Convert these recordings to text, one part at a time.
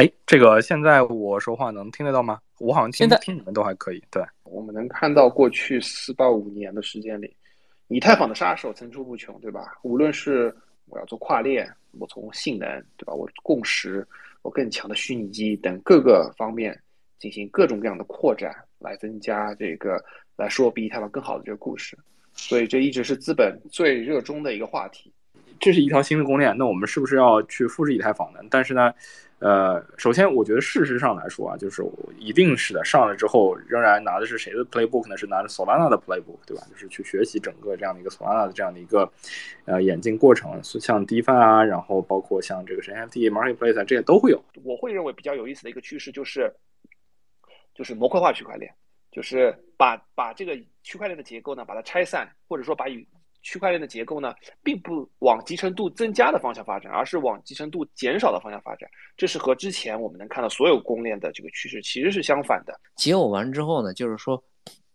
哎，这个现在我说话能听得到吗？我好像听听你们都还可以。对，我们能看到过去四到五年的时间里，以太坊的杀手层出不穷，对吧？无论是我要做跨链，我从性能，对吧？我共识，我更强的虚拟机等各个方面进行各种各样的扩展，来增加这个，来说比以太坊更好的这个故事。所以这一直是资本最热衷的一个话题。这是一条新的公链，那我们是不是要去复制以太坊呢？但是呢，呃，首先我觉得事实上来说啊，就是一定是的，上来之后仍然拿的是谁的 playbook 呢？是拿着 Solana 的 playbook，对吧？就是去学习整个这样的一个 Solana 的这样的一个呃演进过程，像 DeFi 啊，然后包括像这个 NFT Marketplace 啊，这些都会有。我会认为比较有意思的一个趋势就是，就是模块化区块链，就是把把这个区块链的结构呢，把它拆散，或者说把与区块链的结构呢，并不往集成度增加的方向发展，而是往集成度减少的方向发展。这是和之前我们能看到所有公链的这个趋势其实是相反的。解耦完之后呢，就是说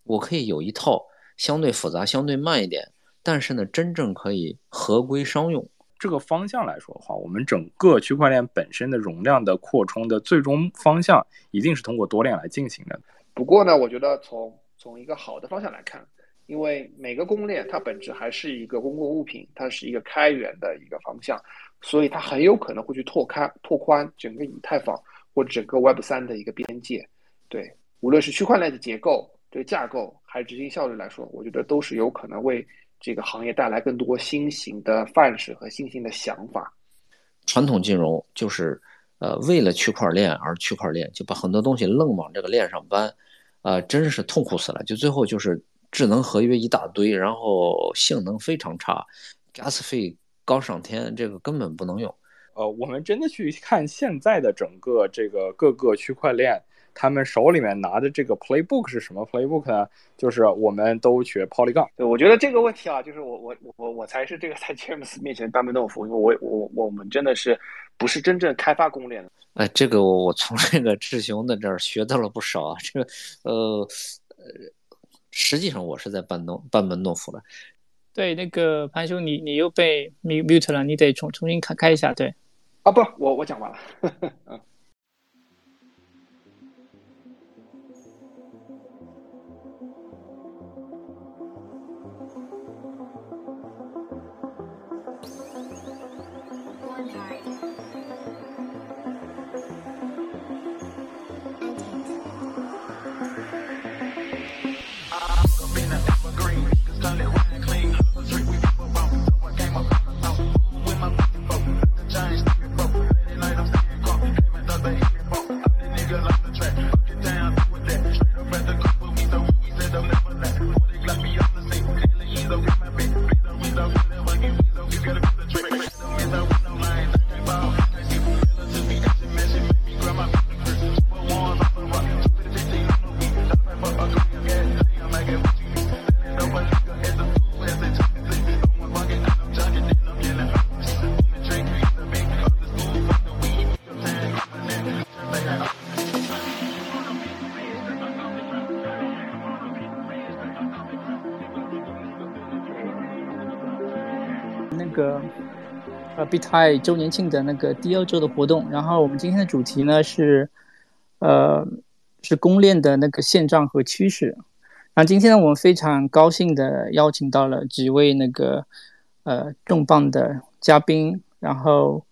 我可以有一套相对复杂、相对慢一点，但是呢，真正可以合规商用这个方向来说的话，我们整个区块链本身的容量的扩充的最终方向，一定是通过多链来进行的。不过呢，我觉得从从一个好的方向来看。因为每个公链它本质还是一个公共物品，它是一个开源的一个方向，所以它很有可能会去拓开、拓宽整个以太坊或整个 Web 三的一个边界。对，无论是区块链的结构、这个架构，还是执行效率来说，我觉得都是有可能为这个行业带来更多新型的范式和新型的想法。传统金融就是呃为了区块链而区块链，就把很多东西愣往这个链上搬，啊，真是痛苦死了。就最后就是。智能合约一大堆，然后性能非常差，gas 费高上天，这个根本不能用。呃，我们真的去看现在的整个这个各个区块链，他们手里面拿的这个 playbook 是什么 playbook 呢？就是我们都学 Polygon。对，我觉得这个问题啊，就是我我我我才是这个在 James 面前班门弄斧，因为我我我们真的是不是真正开发公链的。哎，这个我从这个志雄的这儿学到了不少啊，这个呃呃。实际上我是在班弄班门弄斧了。对，那个潘兄，你你又被 mute 了，你得重重新开开一下。对，啊不，我我讲完了。呃。b i t i 周年庆的那个第二周的活动，然后我们今天的主题呢是，呃，是公链的那个现状和趋势。那今天呢，我们非常高兴的邀请到了几位那个呃重磅的嘉宾，然后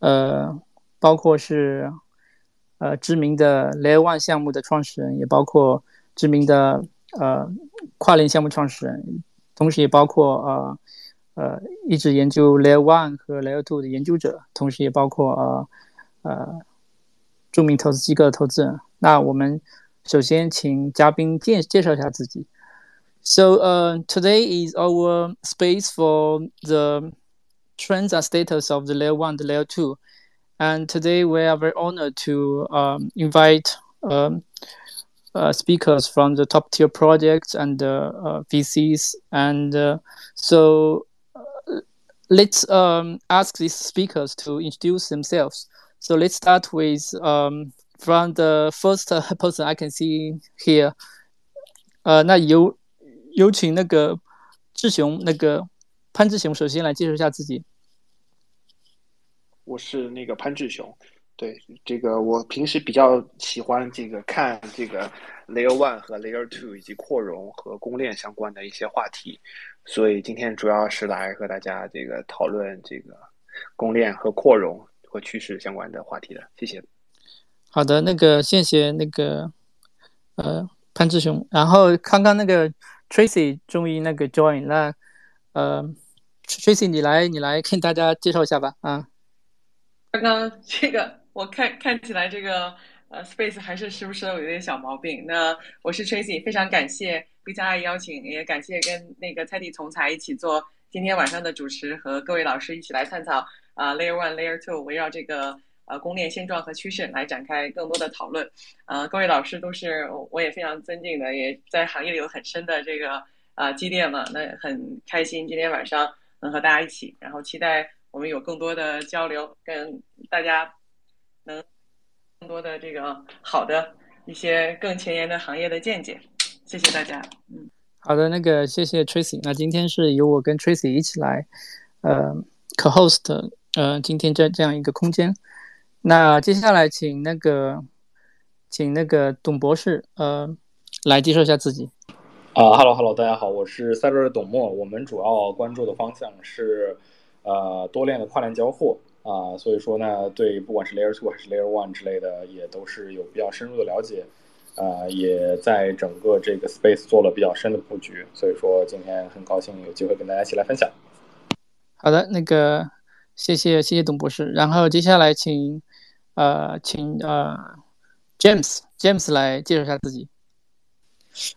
呃，包括是呃知名的 Layer One 项目的创始人，也包括知名的呃跨链项目创始人，同时也包括呃。呃，一直研究 Layer One 和 Layer Two 的研究者，同时也包括呃呃着名投资机构的投资人。那我们首先请嘉宾介介绍一下自己。So, uh, today is our space for the trends and status of the Layer One, the Layer Two, and today we are very honored to um, invite um, uh, speakers from the top tier projects and uh, uh, VCs. And uh, so let's um, ask these speakers to introduce themselves. So let's start with um, from the first person I can see here. 呃，那有有请那个志雄，那个潘志雄，首先来介绍一下自己。我是那个潘志雄， 对这个，我平时比较喜欢这个看这个 Layer One 和 Layer Two 以及扩容和公链相关的一些话题，所以今天主要是来和大家这个讨论这个公链和扩容和趋势相关的话题的。谢谢。好的，那个谢谢那个呃潘志雄，然后刚刚那个 Tracy 终于那个 join，那呃 Tracy 你来你来跟大家介绍一下吧啊。刚刚这个。我看看起来这个呃，Space 还是时不时的有点小毛病。那我是 Tracy，非常感谢 B 加 I 邀请，也感谢跟那个蔡地从才一起做今天晚上的主持，和各位老师一起来探讨啊，Layer One、Layer Two，围绕这个呃公链现状和趋势来展开更多的讨论。呃，各位老师都是我也非常尊敬的，也在行业里有很深的这个啊积淀了。那很开心今天晚上能和大家一起，然后期待我们有更多的交流，跟大家。能更多的这个好的一些更前沿的行业的见解，谢谢大家。嗯，好的，那个谢谢 Tracy。那今天是由我跟 Tracy 一起来，呃，co-host，呃，今天这这样一个空间。那接下来请那个，请那个董博士，呃，来介绍一下自己。啊哈喽哈喽，大家好，我是赛瑞的董墨。我们主要关注的方向是，呃，多链的跨链交互。啊，所以说呢，对不管是 Layer Two 还是 Layer One 之类的，也都是有比较深入的了解，啊，也在整个这个 space 做了比较深的布局。所以说今天很高兴有机会跟大家一起来分享。好的，那个谢谢谢谢董博士。然后接下来请呃请呃 James James 来介绍一下自己。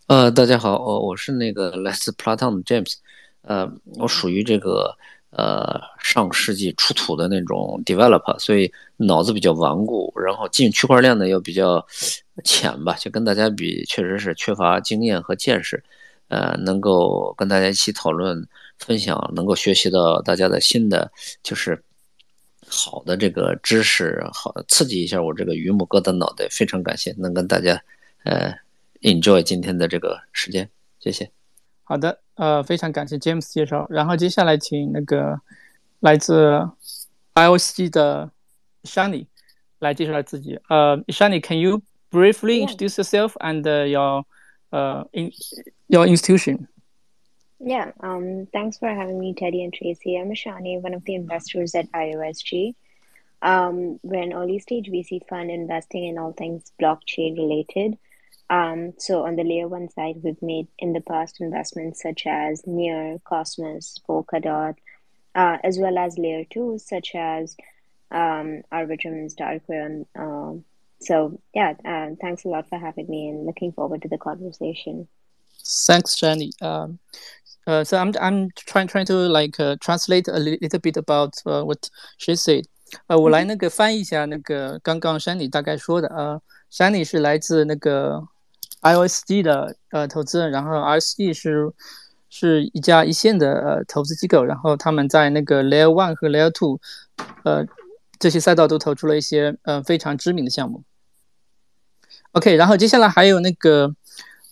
呃，大家好，我我是那个来自 Platon 的 James，呃，我属于这个。呃，上世纪出土的那种 develop，所以脑子比较顽固，然后进区块链呢又比较浅吧，就跟大家比，确实是缺乏经验和见识。呃，能够跟大家一起讨论、分享，能够学习到大家的新的就是好的这个知识，好刺激一下我这个榆木疙瘩脑袋。非常感谢能跟大家呃 enjoy 今天的这个时间，谢谢。好的。呃，非常感谢 James 介绍，然后接下来请那个来自 IOC 的 Shani 来介绍下自己。呃，Shani，can you briefly introduce yourself and your uh in your institution? Yeah, um, thanks for having me, Teddy and Tracy. I'm Shani, one of the investors at IOSG. Um, we're an early stage VC fund investing in all things blockchain related. Um, so on the layer one side, we've made in the past investments such as Near, Cosmos, Polkadot, uh, as well as layer two, such as um, Arbitrum, Starcoin. Um, so yeah, uh, thanks a lot for having me and looking forward to the conversation. Thanks, Jenny. Um, uh, so I'm I'm trying trying to like uh, translate a little bit about uh, what she said. 呃，我来那个翻译一下那个刚刚山里大概说的。呃，山里是来自那个 IOSD 的呃投资人，然后 RSG 是是一家一线的呃投资机构，然后他们在那个 Layer One 和 Layer Two，呃这些赛道都投出了一些呃非常知名的项目。OK，然后接下来还有那个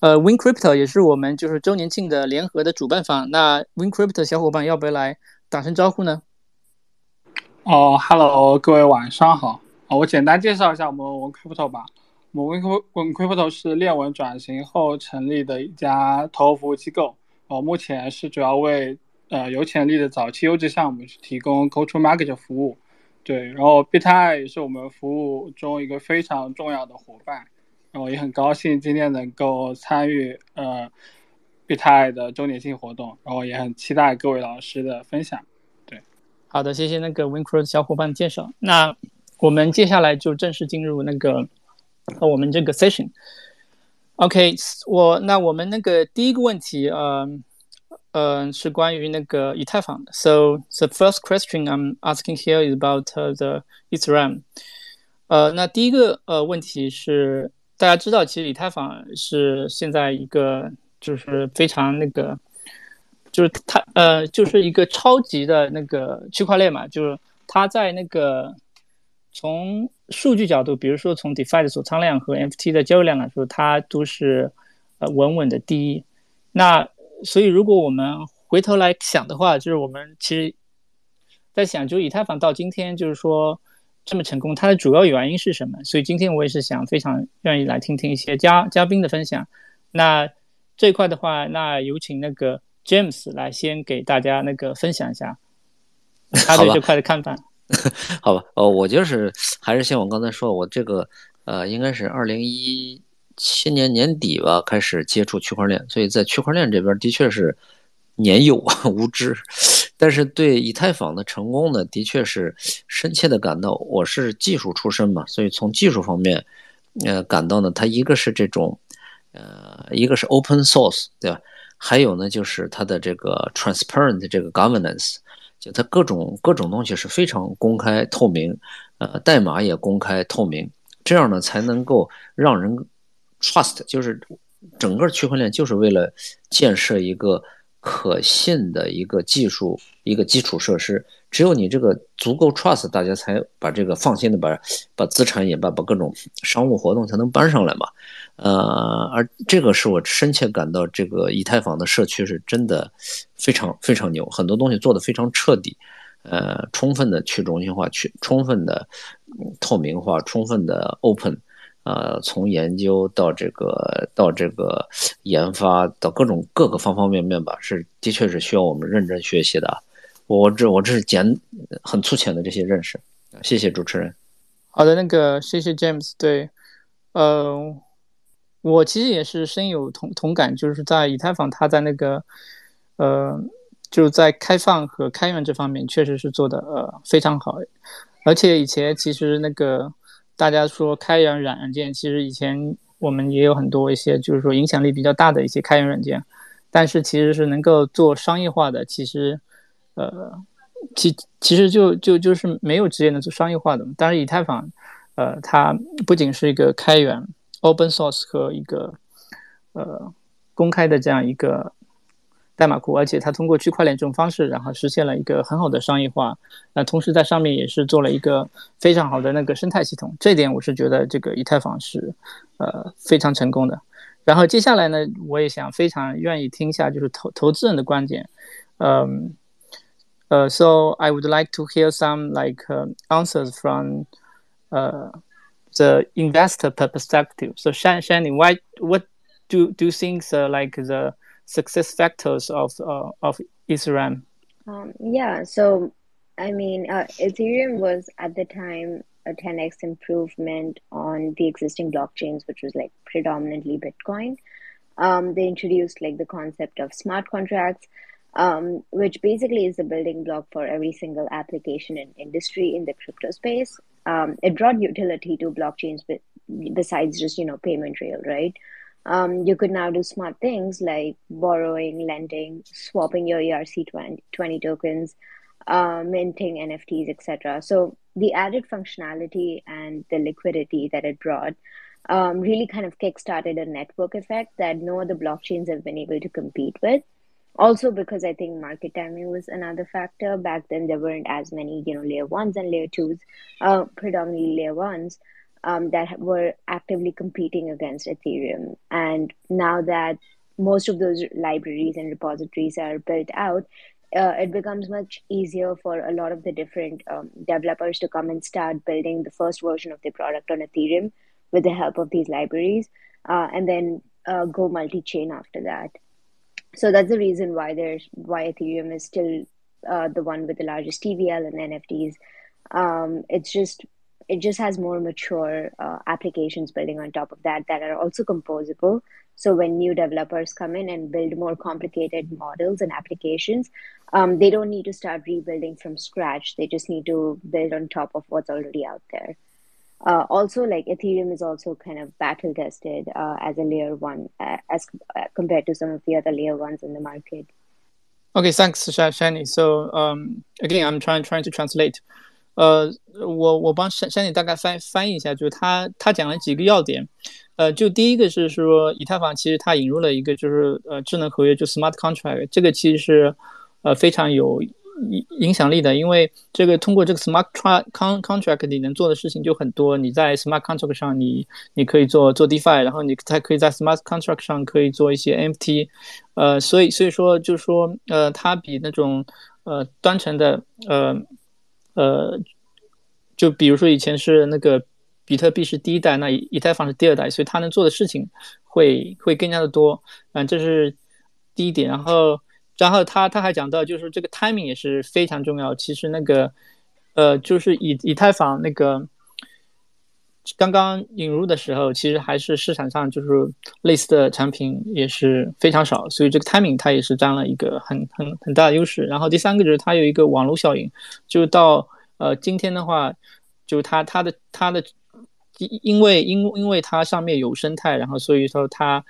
呃 Win Crypto 也是我们就是周年庆的联合的主办方，那 Win Crypto 小伙伴要不要来打声招呼呢？哦，Hello，各位晚上好，我简单介绍一下我们 Win Crypto 吧。我们 Win Crypto 是链文转型后成立的一家投服务机构，呃，目前是主要为呃有潜力的早期优质项目去提供 Go to Market 服务。对，然后 bitai 也是我们服务中一个非常重要的伙伴，然后也很高兴今天能够参与呃 bitai 的周年庆活动，然后也很期待各位老师的分享。对，好的，谢谢那个 Win Crypto 小伙伴介绍。那我们接下来就正式进入那个。那我们这个 session，OK，我那我们那个第一个问题，呃，呃，是关于那个以太坊的。So the first question I'm asking here is about the Ethereum。呃，那第一个呃问题是，大家知道，其实以太坊是现在一个就是非常那个，就是它呃就是一个超级的那个区块链嘛，就是它在那个。从数据角度，比如说从 DeFi 的锁仓量和 NFT 的交易量来说，它都是呃稳稳的第一。那所以如果我们回头来想的话，就是我们其实在想，就以太坊到今天，就是说这么成功，它的主要原因是什么？所以今天我也是想非常愿意来听听一些嘉嘉宾的分享。那这块的话，那有请那个 James 来先给大家那个分享一下他对这块的看法。好吧，呃，我就是还是像我刚才说，我这个呃，应该是二零一七年年底吧，开始接触区块链，所以在区块链这边的确是年幼无知。但是对以太坊的成功呢，的确是深切的感到。我是技术出身嘛，所以从技术方面，呃，感到呢，它一个是这种，呃，一个是 open source，对吧？还有呢，就是它的这个 transparent 这个 governance，就它各种各种东西是非常公开透明，呃，代码也公开透明，这样呢才能够让人 trust，就是整个区块链就是为了建设一个。可信的一个技术，一个基础设施，只有你这个足够 trust，大家才把这个放心的把把资产也把把各种商务活动才能搬上来嘛。呃，而这个是我深切感到，这个以太坊的社区是真的非常非常牛，很多东西做的非常彻底，呃，充分的去中心化，去充分的透明化，充分的 open。呃，从研究到这个，到这个研发，到各种各个方方面面吧，是的确是需要我们认真学习的。我这我这是简很粗浅的这些认识，谢谢主持人。好的，那个谢谢 James。对，呃，我其实也是深有同同感，就是在以太坊，它在那个呃，就是在开放和开源这方面，确实是做的呃非常好，而且以前其实那个。大家说开源软件，其实以前我们也有很多一些，就是说影响力比较大的一些开源软件，但是其实是能够做商业化的，其实，呃，其其实就就就是没有直接能做商业化的。但是以太坊，呃，它不仅是一个开源 （open source） 和一个呃公开的这样一个。代码库，而且它通过区块链这种方式，然后实现了一个很好的商业化。那同时在上面也是做了一个非常好的那个生态系统。这点我是觉得这个以太坊是，呃，非常成功的。然后接下来呢，我也想非常愿意听一下就是投投资人的观点。嗯，呃，so I would like to hear some like answers from, uh, the investor perspective. So Shani, why what do do things like the success factors of uh, of Ethereum? Um, yeah, so I mean, uh, Ethereum was at the time a 10x improvement on the existing blockchains, which was like predominantly Bitcoin. Um, they introduced like the concept of smart contracts, um, which basically is the building block for every single application and industry in the crypto space. Um, it brought utility to blockchains, but besides just you know payment rail, right? um, you could now do smart things like borrowing, lending, swapping your ERC20 20 tokens, uh, minting NFTs, etc. So the added functionality and the liquidity that it brought um, really kind of kickstarted a network effect that no other blockchains have been able to compete with. Also, because I think market timing was another factor. Back then, there weren't as many, you know, layer ones and layer twos, uh, predominantly layer ones um, that were actively competing against Ethereum. And now that most of those libraries and repositories are built out, uh, it becomes much easier for a lot of the different um, developers to come and start building the first version of their product on Ethereum with the help of these libraries, uh, and then uh, go multi-chain after that. So that's the reason why there's why Ethereum is still uh, the one with the largest TVL and NFTs. Um, it's just it just has more mature uh, applications building on top of that that are also composable. So when new developers come in and build more complicated models and applications, um, they don't need to start rebuilding from scratch. They just need to build on top of what's already out there. Uh, also, like Ethereum is also kind of battle tested uh, as a layer one, uh, as uh, compared to some of the other layer ones in the market. Okay, thanks, Shani. So um, again, I'm trying trying to translate. 呃，我我帮山山里大概翻翻译一下，就是他他讲了几个要点，呃，就第一个是说以太坊其实它引入了一个就是呃智能合约，就 smart contract，这个其实是呃非常有 影影响力的，因为这个通过这个 smart con contract 你能做的事情就很多，你在 smart contract 上你你可以做做 DeFi，然后你才可以在 smart contract 上可以做一些 NFT，呃，所以所以说就是说呃它比那种呃单纯的呃。呃，就比如说以前是那个比特币是第一代，那以以太坊是第二代，所以它能做的事情会会更加的多。嗯，这是第一点。然后，然后他他还讲到，就是这个 timing 也是非常重要。其实那个呃，就是以以太坊那个。刚刚引入的时候，其实还是市场上就是类似的产品也是非常少，所以这个 timing 它也是占了一个很很很大的优势。然后第三个就是它有一个网络效应，就到呃今天的话，就它它的它的因因为因因为它上面有生态，然后所以说它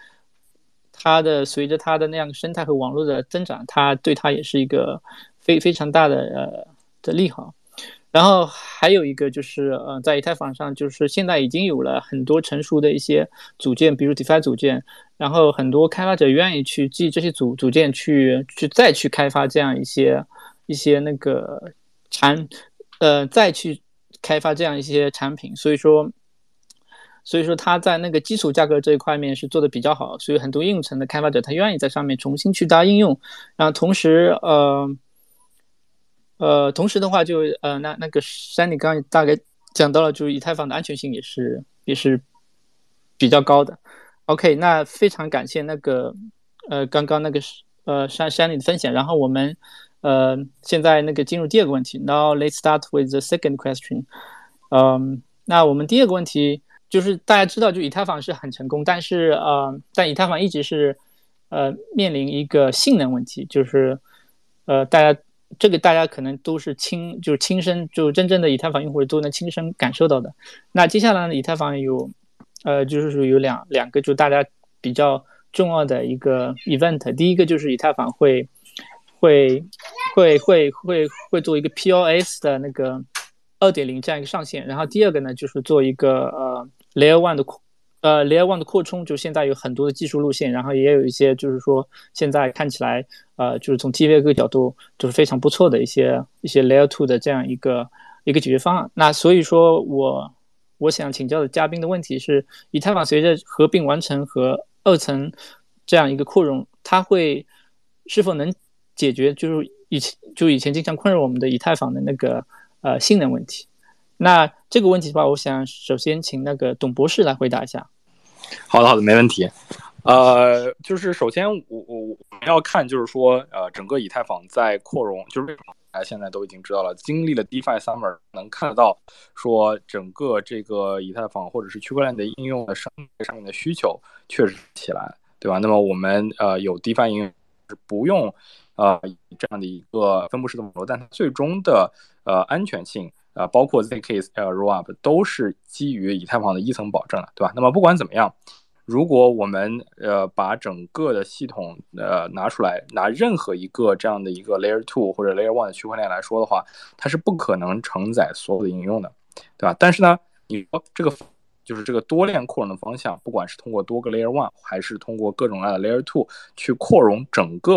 它的随着它的那样生态和网络的增长，它对它也是一个非非常大的呃的利好。然后还有一个就是，呃，在以太坊上，就是现在已经有了很多成熟的一些组件，比如 DeFi 组件，然后很多开发者愿意去记这些组组件，去去再去开发这样一些一些那个产，呃，再去开发这样一些产品。所以说，所以说它在那个基础价格这一块面是做的比较好，所以很多应用层的开发者他愿意在上面重新去搭应用，然后同时，呃。呃，同时的话，就呃，那那个山里刚刚大概讲到了，就是以太坊的安全性也是也是比较高的。OK，那非常感谢那个呃刚刚那个呃山山里的分享。然后我们呃现在那个进入第二个问题。Now let's start with the second question。嗯，那我们第二个问题就是大家知道，就以太坊是很成功，但是呃，但以太坊一直是呃面临一个性能问题，就是呃大家。这个大家可能都是亲，就是亲身，就真正的以太坊用户都能亲身感受到的。那接下来呢，以太坊有，呃，就是说有两两个，就大家比较重要的一个 event。第一个就是以太坊会，会，会，会，会，会做一个 POS 的那个二点零这样一个上线。然后第二个呢，就是做一个呃 Layer One 的扩。呃，Layer One 的扩充，就现在有很多的技术路线，然后也有一些就是说现在看起来，呃，就是从 TVA 个角度就是非常不错的一些一些 Layer Two 的这样一个一个解决方案。那所以说我我想请教的嘉宾的问题是，以太坊随着合并完成和二层这样一个扩容，它会是否能解决就是以前就以前经常困扰我们的以太坊的那个呃性能问题？那这个问题的话，我想首先请那个董博士来回答一下。好的，好的，没问题。呃，就是首先我我我们要看，就是说，呃，整个以太坊在扩容，就是为什么大家现在都已经知道了，经历了 DeFi Summer，能看得到说整个这个以太坊或者是区块链的应用的上上面的需求确实起来，对吧？那么我们呃有 DeFi 应用是不用呃这样的一个分布式的网络，但它最终的呃安全性。啊，包括 zk 呃 rollup 都是基于以太坊的一层保证的，对吧？那么不管怎么样，如果我们呃把整个的系统呃拿出来，拿任何一个这样的一个 layer two 或者 layer one 的区块链来说的话，它是不可能承载所有的应用的，对吧？但是呢，你说这个就是这个多链扩容的方向，不管是通过多个 layer one，还是通过各种各样的 layer two 去扩容整个。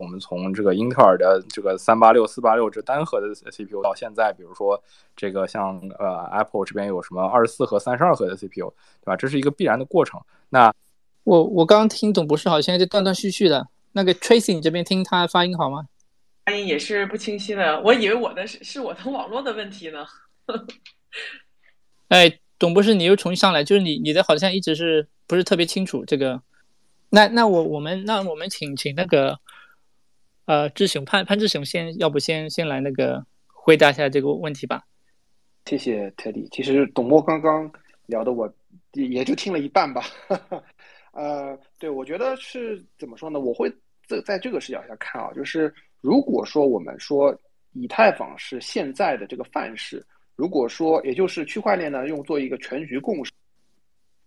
我们从这个英特尔的这个三八六、四八六这单核的 CPU 到现在，比如说这个像呃 Apple 这边有什么二十四核、三十二核的 CPU，对吧？这是一个必然的过程。那我我刚刚听董博士好像就断断续续的，那个 Tracy 你这边听他发音好吗？发音也是不清晰的，我以为我的是是我的网络的问题呢。哎，董博士你又重新上来，就是你你的好像一直是不是特别清楚这个？那那我我们那我们请请那个。呃，志雄潘潘志雄先，要不先先来那个回答一下这个问题吧。谢谢特地。其实董默刚刚聊的，我也就听了一半吧。呃，对，我觉得是怎么说呢？我会在在这个视角下看啊，就是如果说我们说以太坊是现在的这个范式，如果说也就是区块链呢，用做一个全局共识。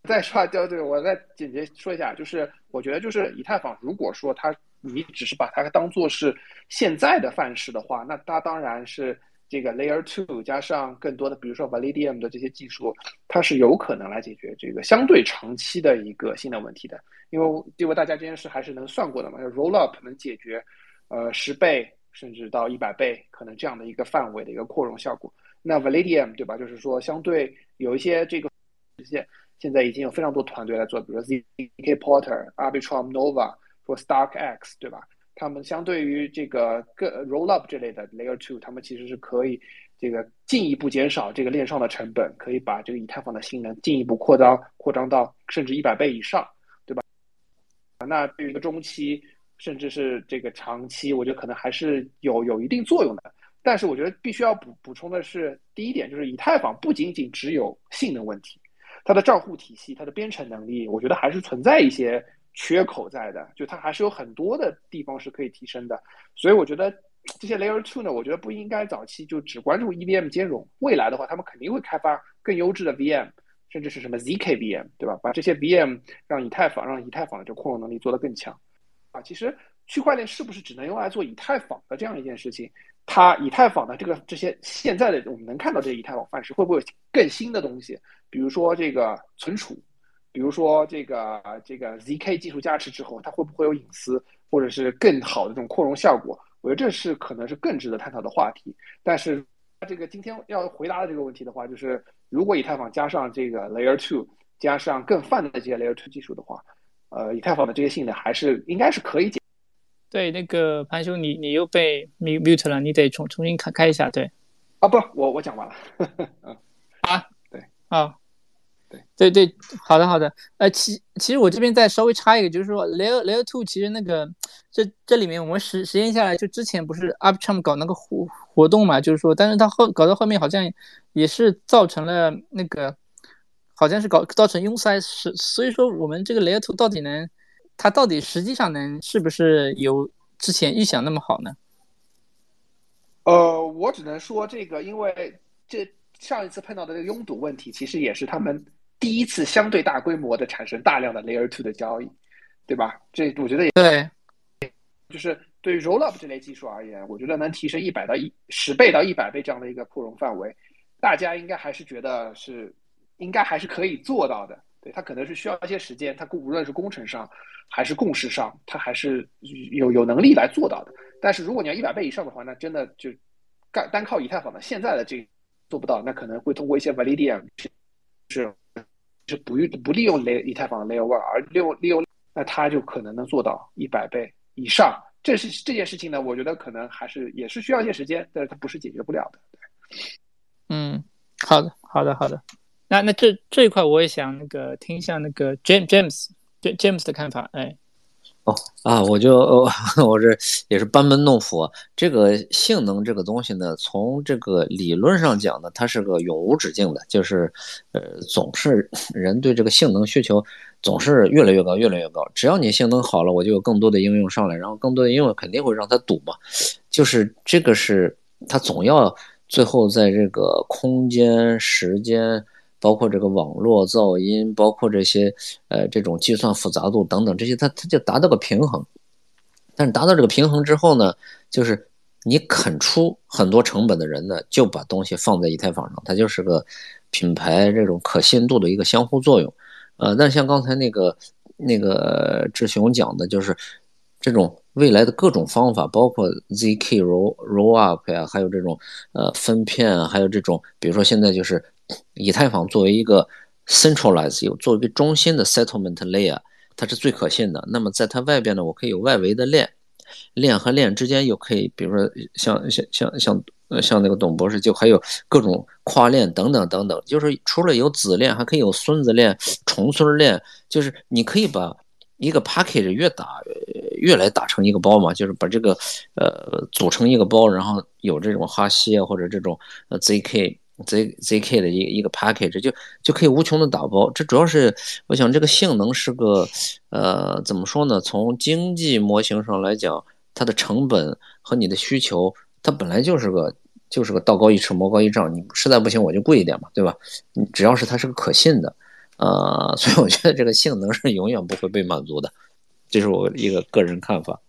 再说，对对，我再简洁说一下，就是我觉得就是以太坊，如果说它。你只是把它当做是现在的范式的话，那它当然是这个 Layer Two 加上更多的，比如说 Validium 的这些技术，它是有可能来解决这个相对长期的一个性能问题的。因为因为大家这件事还是能算过的嘛，Rollup 能解决呃十倍甚至到一百倍可能这样的一个范围的一个扩容效果。那 Validium 对吧？就是说相对有一些这个实现，现在已经有非常多团队来做，比如说 zk Porter、Arbitrum Nova。说 Stark X 对吧？他们相对于这个个 Rollup 这类的 Layer Two，他们其实是可以这个进一步减少这个链上的成本，可以把这个以太坊的性能进一步扩张扩张到甚至一百倍以上，对吧？那对于一个中期甚至是这个长期，我觉得可能还是有有一定作用的。但是我觉得必须要补补充的是，第一点就是以太坊不仅仅只有性能问题，它的账户体系、它的编程能力，我觉得还是存在一些缺口在的，就它还是有很多的地方是可以提升的。所以我觉得。这些 Layer Two 呢，我觉得不应该早期就只关注 EVM 兼容。未来的话，他们肯定会开发更优质的 VM，甚至是什么 ZK VM，对吧？把这些 VM 让以太坊，让以太坊的这扩容能力做得更强。啊，其实区块链是不是只能用来做以太坊的这样一件事情？它以太坊的这个这些现在的我们能看到这些以太坊范式，会不会有更新的东西？比如说这个存储，比如说这个这个 ZK 技术加持之后，它会不会有隐私，或者是更好的这种扩容效果？我觉得这是可能是更值得探讨的话题，但是这个今天要回答的这个问题的话，就是如果以太坊加上这个 Layer Two，加上更泛的这些 Layer Two 技术的话，呃，以太坊的这些性能还是应该是可以解。对，那个潘兄，你你又被 mute 了，你得重重新开开一下。对，啊不，我我讲完了。嗯，啊，对，啊。对对，好的好的，呃，其其实我这边再稍微插一个，就是说 layer layer two，其实那个这这里面我们实实验下来，就之前不是 Uptime 搞那个活活动嘛，就是说，但是他后搞到后面好像也是造成了那个，好像是搞造成拥塞，是所以说我们这个 layer two 到底能，它到底实际上能是不是有之前预想那么好呢？呃，我只能说这个，因为这上一次碰到的这个拥堵问题，其实也是他们。第一次相对大规模的产生大量的 Layer Two 的交易，对吧？这我觉得也对，就是对于 Rollup 这类技术而言，我觉得能提升一百到一十倍到一百倍这样的一个扩容范围，大家应该还是觉得是应该还是可以做到的。对，它可能是需要一些时间，它无论是工程上还是共识上，它还是有有能力来做到的。但是如果你要一百倍以上的话，那真的就干单靠以太坊的现在的这做不到，那可能会通过一些 Validium 是。就不用不利用雷以太坊的 Layer One，而利用利用，那它就可能能做到一百倍以上。这是这件事情呢，我觉得可能还是也是需要一些时间，但是它不是解决不了的。嗯，好的，好的，好的。那那这这一块我也想那个听一下那个 James James James 的看法，哎。哦啊，我就 我这也是班门弄斧。这个性能这个东西呢，从这个理论上讲呢，它是个永无止境的，就是呃，总是人对这个性能需求总是越来越高，越来越高。只要你性能好了，我就有更多的应用上来，然后更多的应用肯定会让它堵嘛。就是这个是它总要最后在这个空间时间。包括这个网络噪音，包括这些，呃，这种计算复杂度等等这些，它它就达到个平衡。但是达到这个平衡之后呢，就是你肯出很多成本的人呢，就把东西放在以太坊上，它就是个品牌这种可信度的一个相互作用。呃，但像刚才那个那个志雄讲的，就是这种未来的各种方法，包括 zk roll roll up 呀，还有这种呃分片，还有这种，比如说现在就是。以太坊作为一个 centralized 作为一个中心的 settlement layer，它是最可信的。那么在它外边呢，我可以有外围的链，链和链之间又可以，比如说像像像像呃像那个董博士就还有各种跨链等等等等，就是除了有子链，还可以有孙子链、重孙链，就是你可以把一个 package 越打越来打成一个包嘛，就是把这个呃组成一个包，然后有这种哈希啊或者这种呃 zk。Z ZK 的一个一个 package 就就可以无穷的打包，这主要是我想这个性能是个呃怎么说呢？从经济模型上来讲，它的成本和你的需求，它本来就是个就是个道高一尺魔高一丈，你实在不行我就贵一点嘛，对吧？你只要是它是个可信的，呃，所以我觉得这个性能是永远不会被满足的，这是我一个个人看法。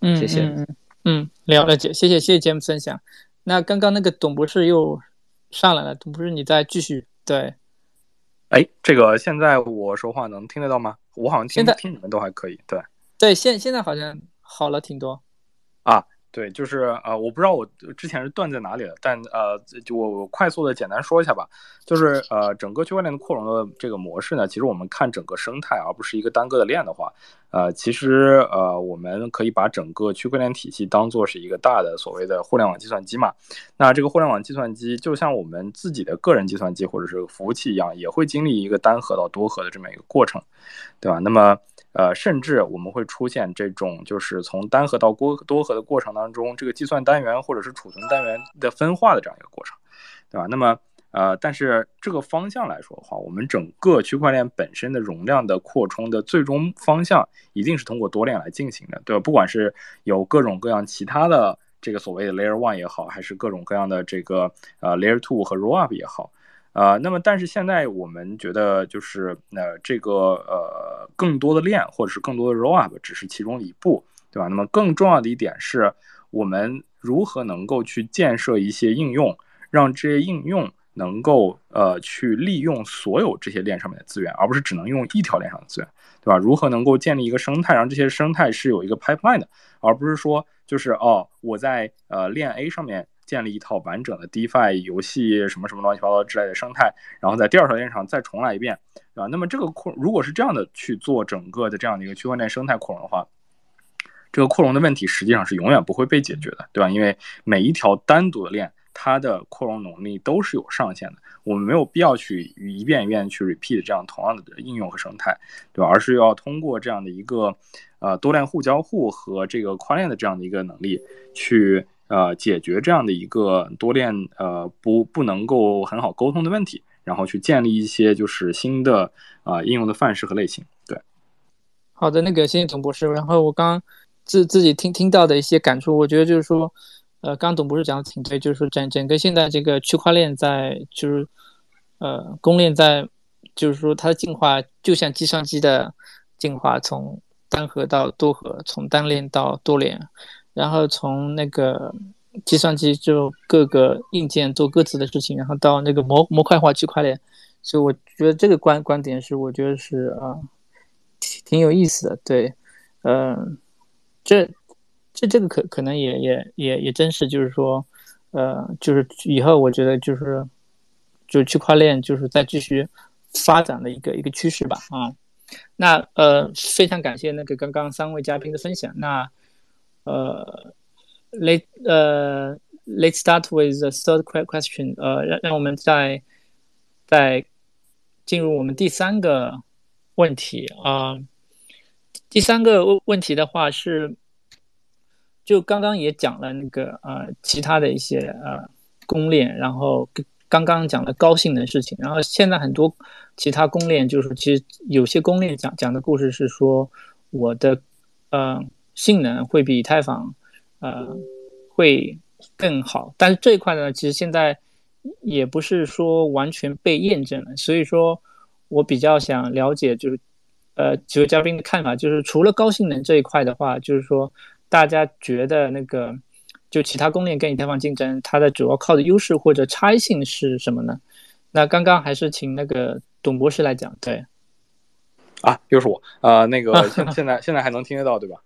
嗯，谢谢。嗯嗯，了解，谢谢谢谢节目分享。那刚刚那个董博士又上来了，董博士你再继续对。哎，这个现在我说话能听得到吗？我好像听听你们都还可以。对对，现现在好像好了挺多。啊，对，就是呃，我不知道我之前是断在哪里了，但呃，就我快速的简单说一下吧。就是呃，整个区块链的扩容的这个模式呢，其实我们看整个生态，而不是一个单个的链的话，呃，其实呃，我们可以把整个区块链体系当做是一个大的所谓的互联网计算机嘛。那这个互联网计算机就像我们自己的个人计算机或者是服务器一样，也会经历一个单核到多核的这么一个过程，对吧？那么呃，甚至我们会出现这种，就是从单核到多多核的过程当中，这个计算单元或者是储存单元的分化的这样一个过程，对吧？那么呃，但是这个方向来说的话，我们整个区块链本身的容量的扩充的最终方向一定是通过多链来进行的，对吧？不管是有各种各样其他的这个所谓的 Layer One 也好，还是各种各样的这个呃 Layer Two 和 Rollup 也好。呃，那么但是现在我们觉得就是呃这个呃更多的链或者是更多的 roll up 只是其中一步，对吧？那么更重要的一点是我们如何能够去建设一些应用，让这些应用能够呃去利用所有这些链上面的资源，而不是只能用一条链上的资源，对吧？如何能够建立一个生态，让这些生态是有一个 pipeline 的，而不是说就是哦我在呃链 A 上面。建立一套完整的 DeFi 游戏什么什么乱七八糟之类的生态，然后在第二条链上再重来一遍，对吧？那么这个扩如果是这样的去做整个的这样的一个区块链生态扩容的话，这个扩容的问题实际上是永远不会被解决的，对吧？因为每一条单独的链，它的扩容能力都是有上限的，我们没有必要去一遍一遍去 repeat 这样同样的应用和生态，对吧？而是要通过这样的一个呃多链互交互和这个跨链的这样的一个能力去。呃，解决这样的一个多链呃不不能够很好沟通的问题，然后去建立一些就是新的啊应用的范式和类型。对，好的，那个谢谢董博士。然后我刚自自己听听到的一些感触，我觉得就是说，呃，刚董博士讲的挺对，就是说整整个现在这个区块链在就是呃公链在就是说它的进化就像计算机的进化，从单核到多核，从单链到多链。然后从那个计算机就各个硬件做各自的事情，然后到那个模模块化区块链，所以我觉得这个观观点是我觉得是啊，挺挺有意思的。对，嗯，这这这个可可能也也也也真是就是说，呃，就是以后我觉得就是就区块链就是在继续发展的一个一个趋势吧。啊，那呃非常感谢那个刚刚三位嘉宾的分享。那呃，let 呃，let's start with the third question。呃，让让我们再再进入我们第三个问题啊。第三个问问题的话是，就刚刚也讲了那个呃，其他的一些呃公链，然后刚刚讲了高性能事情，然后现在很多其他公链，就是其实有些公链讲讲的故事是说我的嗯。性能会比以太坊，呃，会更好，但是这一块呢，其实现在也不是说完全被验证了，所以说我比较想了解，就是呃几位嘉宾的看法，就是除了高性能这一块的话，就是说大家觉得那个就其他公链跟以太坊竞争，它的主要靠的优势或者差异性是什么呢？那刚刚还是请那个董博士来讲，对，啊，又是我，呃，那个 现现在现在还能听得到对吧？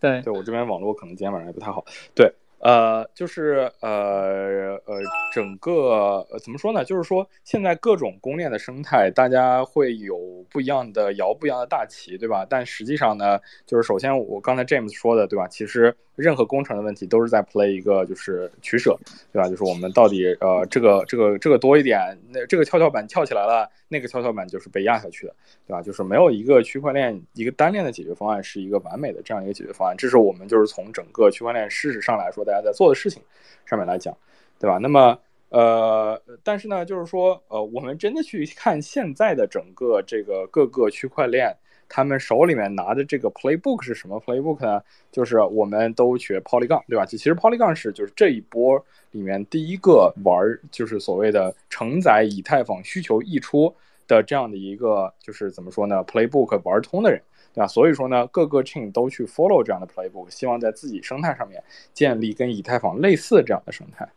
对，对我这边网络可能今天晚上也不太好。对，呃，就是呃呃，整个呃怎么说呢？就是说现在各种公链的生态，大家会有不一样的摇不一样的大旗，对吧？但实际上呢，就是首先我刚才 James 说的，对吧？其实。任何工程的问题都是在 play 一个就是取舍，对吧？就是我们到底呃这个这个这个多一点，那这个跷跷板翘起来了，那个跷跷板就是被压下去的，对吧？就是没有一个区块链一个单链的解决方案是一个完美的这样一个解决方案，这是我们就是从整个区块链事实上来说，大家在做的事情上面来讲，对吧？那么呃，但是呢，就是说呃，我们真的去看现在的整个这个各个区块链。他们手里面拿的这个 playbook 是什么 playbook 呢？就是我们都学 Polygon，对吧？其实 Polygon 是就是这一波里面第一个玩，就是所谓的承载以太坊需求溢出的这样的一个，就是怎么说呢？playbook 玩通的人，对吧？所以说呢，各个 chain 都去 follow 这样的 playbook，希望在自己生态上面建立跟以太坊类似这样的生态。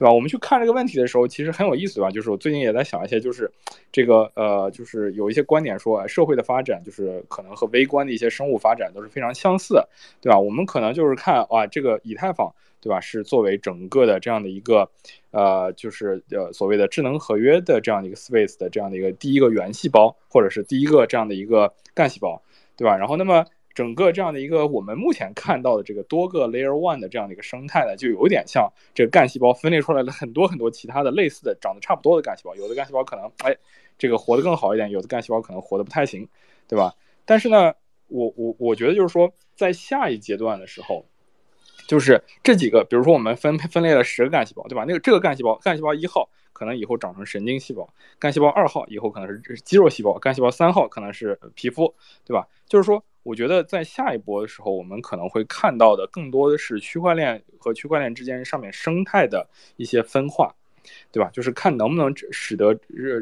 对吧？我们去看这个问题的时候，其实很有意思，吧？就是我最近也在想一些，就是这个呃，就是有一些观点说，社会的发展就是可能和微观的一些生物发展都是非常相似，对吧？我们可能就是看啊，这个以太坊，对吧？是作为整个的这样的一个呃，就是呃所谓的智能合约的这样的一个 space 的这样的一个第一个原细胞，或者是第一个这样的一个干细胞，对吧？然后那么。整个这样的一个我们目前看到的这个多个 layer one 的这样的一个生态呢，就有点像这个干细胞分裂出来了很多很多其他的类似的长得差不多的干细胞，有的干细胞可能哎这个活得更好一点，有的干细胞可能活得不太行，对吧？但是呢，我我我觉得就是说在下一阶段的时候，就是这几个，比如说我们分分裂了十个干细胞，对吧？那个这个干细胞干细胞一号可能以后长成神经细胞，干细胞二号以后可能是肌肉细胞，干细胞三号可能是皮肤，对吧？就是说。我觉得在下一波的时候，我们可能会看到的更多的是区块链和区块链之间上面生态的一些分化，对吧？就是看能不能使得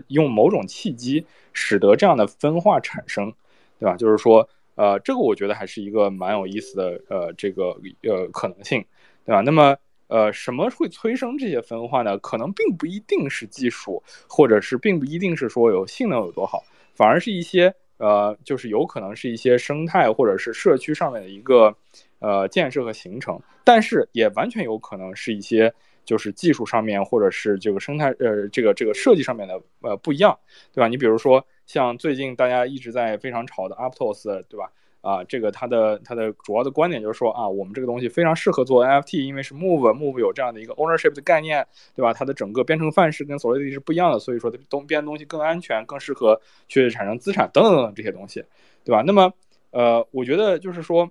用某种契机使得这样的分化产生，对吧？就是说，呃，这个我觉得还是一个蛮有意思的，呃，这个呃可能性，对吧？那么，呃，什么会催生这些分化呢？可能并不一定是技术，或者是并不一定是说有性能有多好，反而是一些。呃，就是有可能是一些生态或者是社区上面的一个呃建设和形成，但是也完全有可能是一些就是技术上面或者是这个生态呃这个这个设计上面的呃不一样，对吧？你比如说像最近大家一直在非常炒的 Aptos，对吧？啊，这个它的它的主要的观点就是说啊，我们这个东西非常适合做 NFT，因为是 Move，Move 有这样的一个 ownership 的概念，对吧？它的整个编程范式跟 Solidity 是不一样的，所以说东编的东西更安全，更适合去产生资产等等等等这些东西，对吧？那么，呃，我觉得就是说，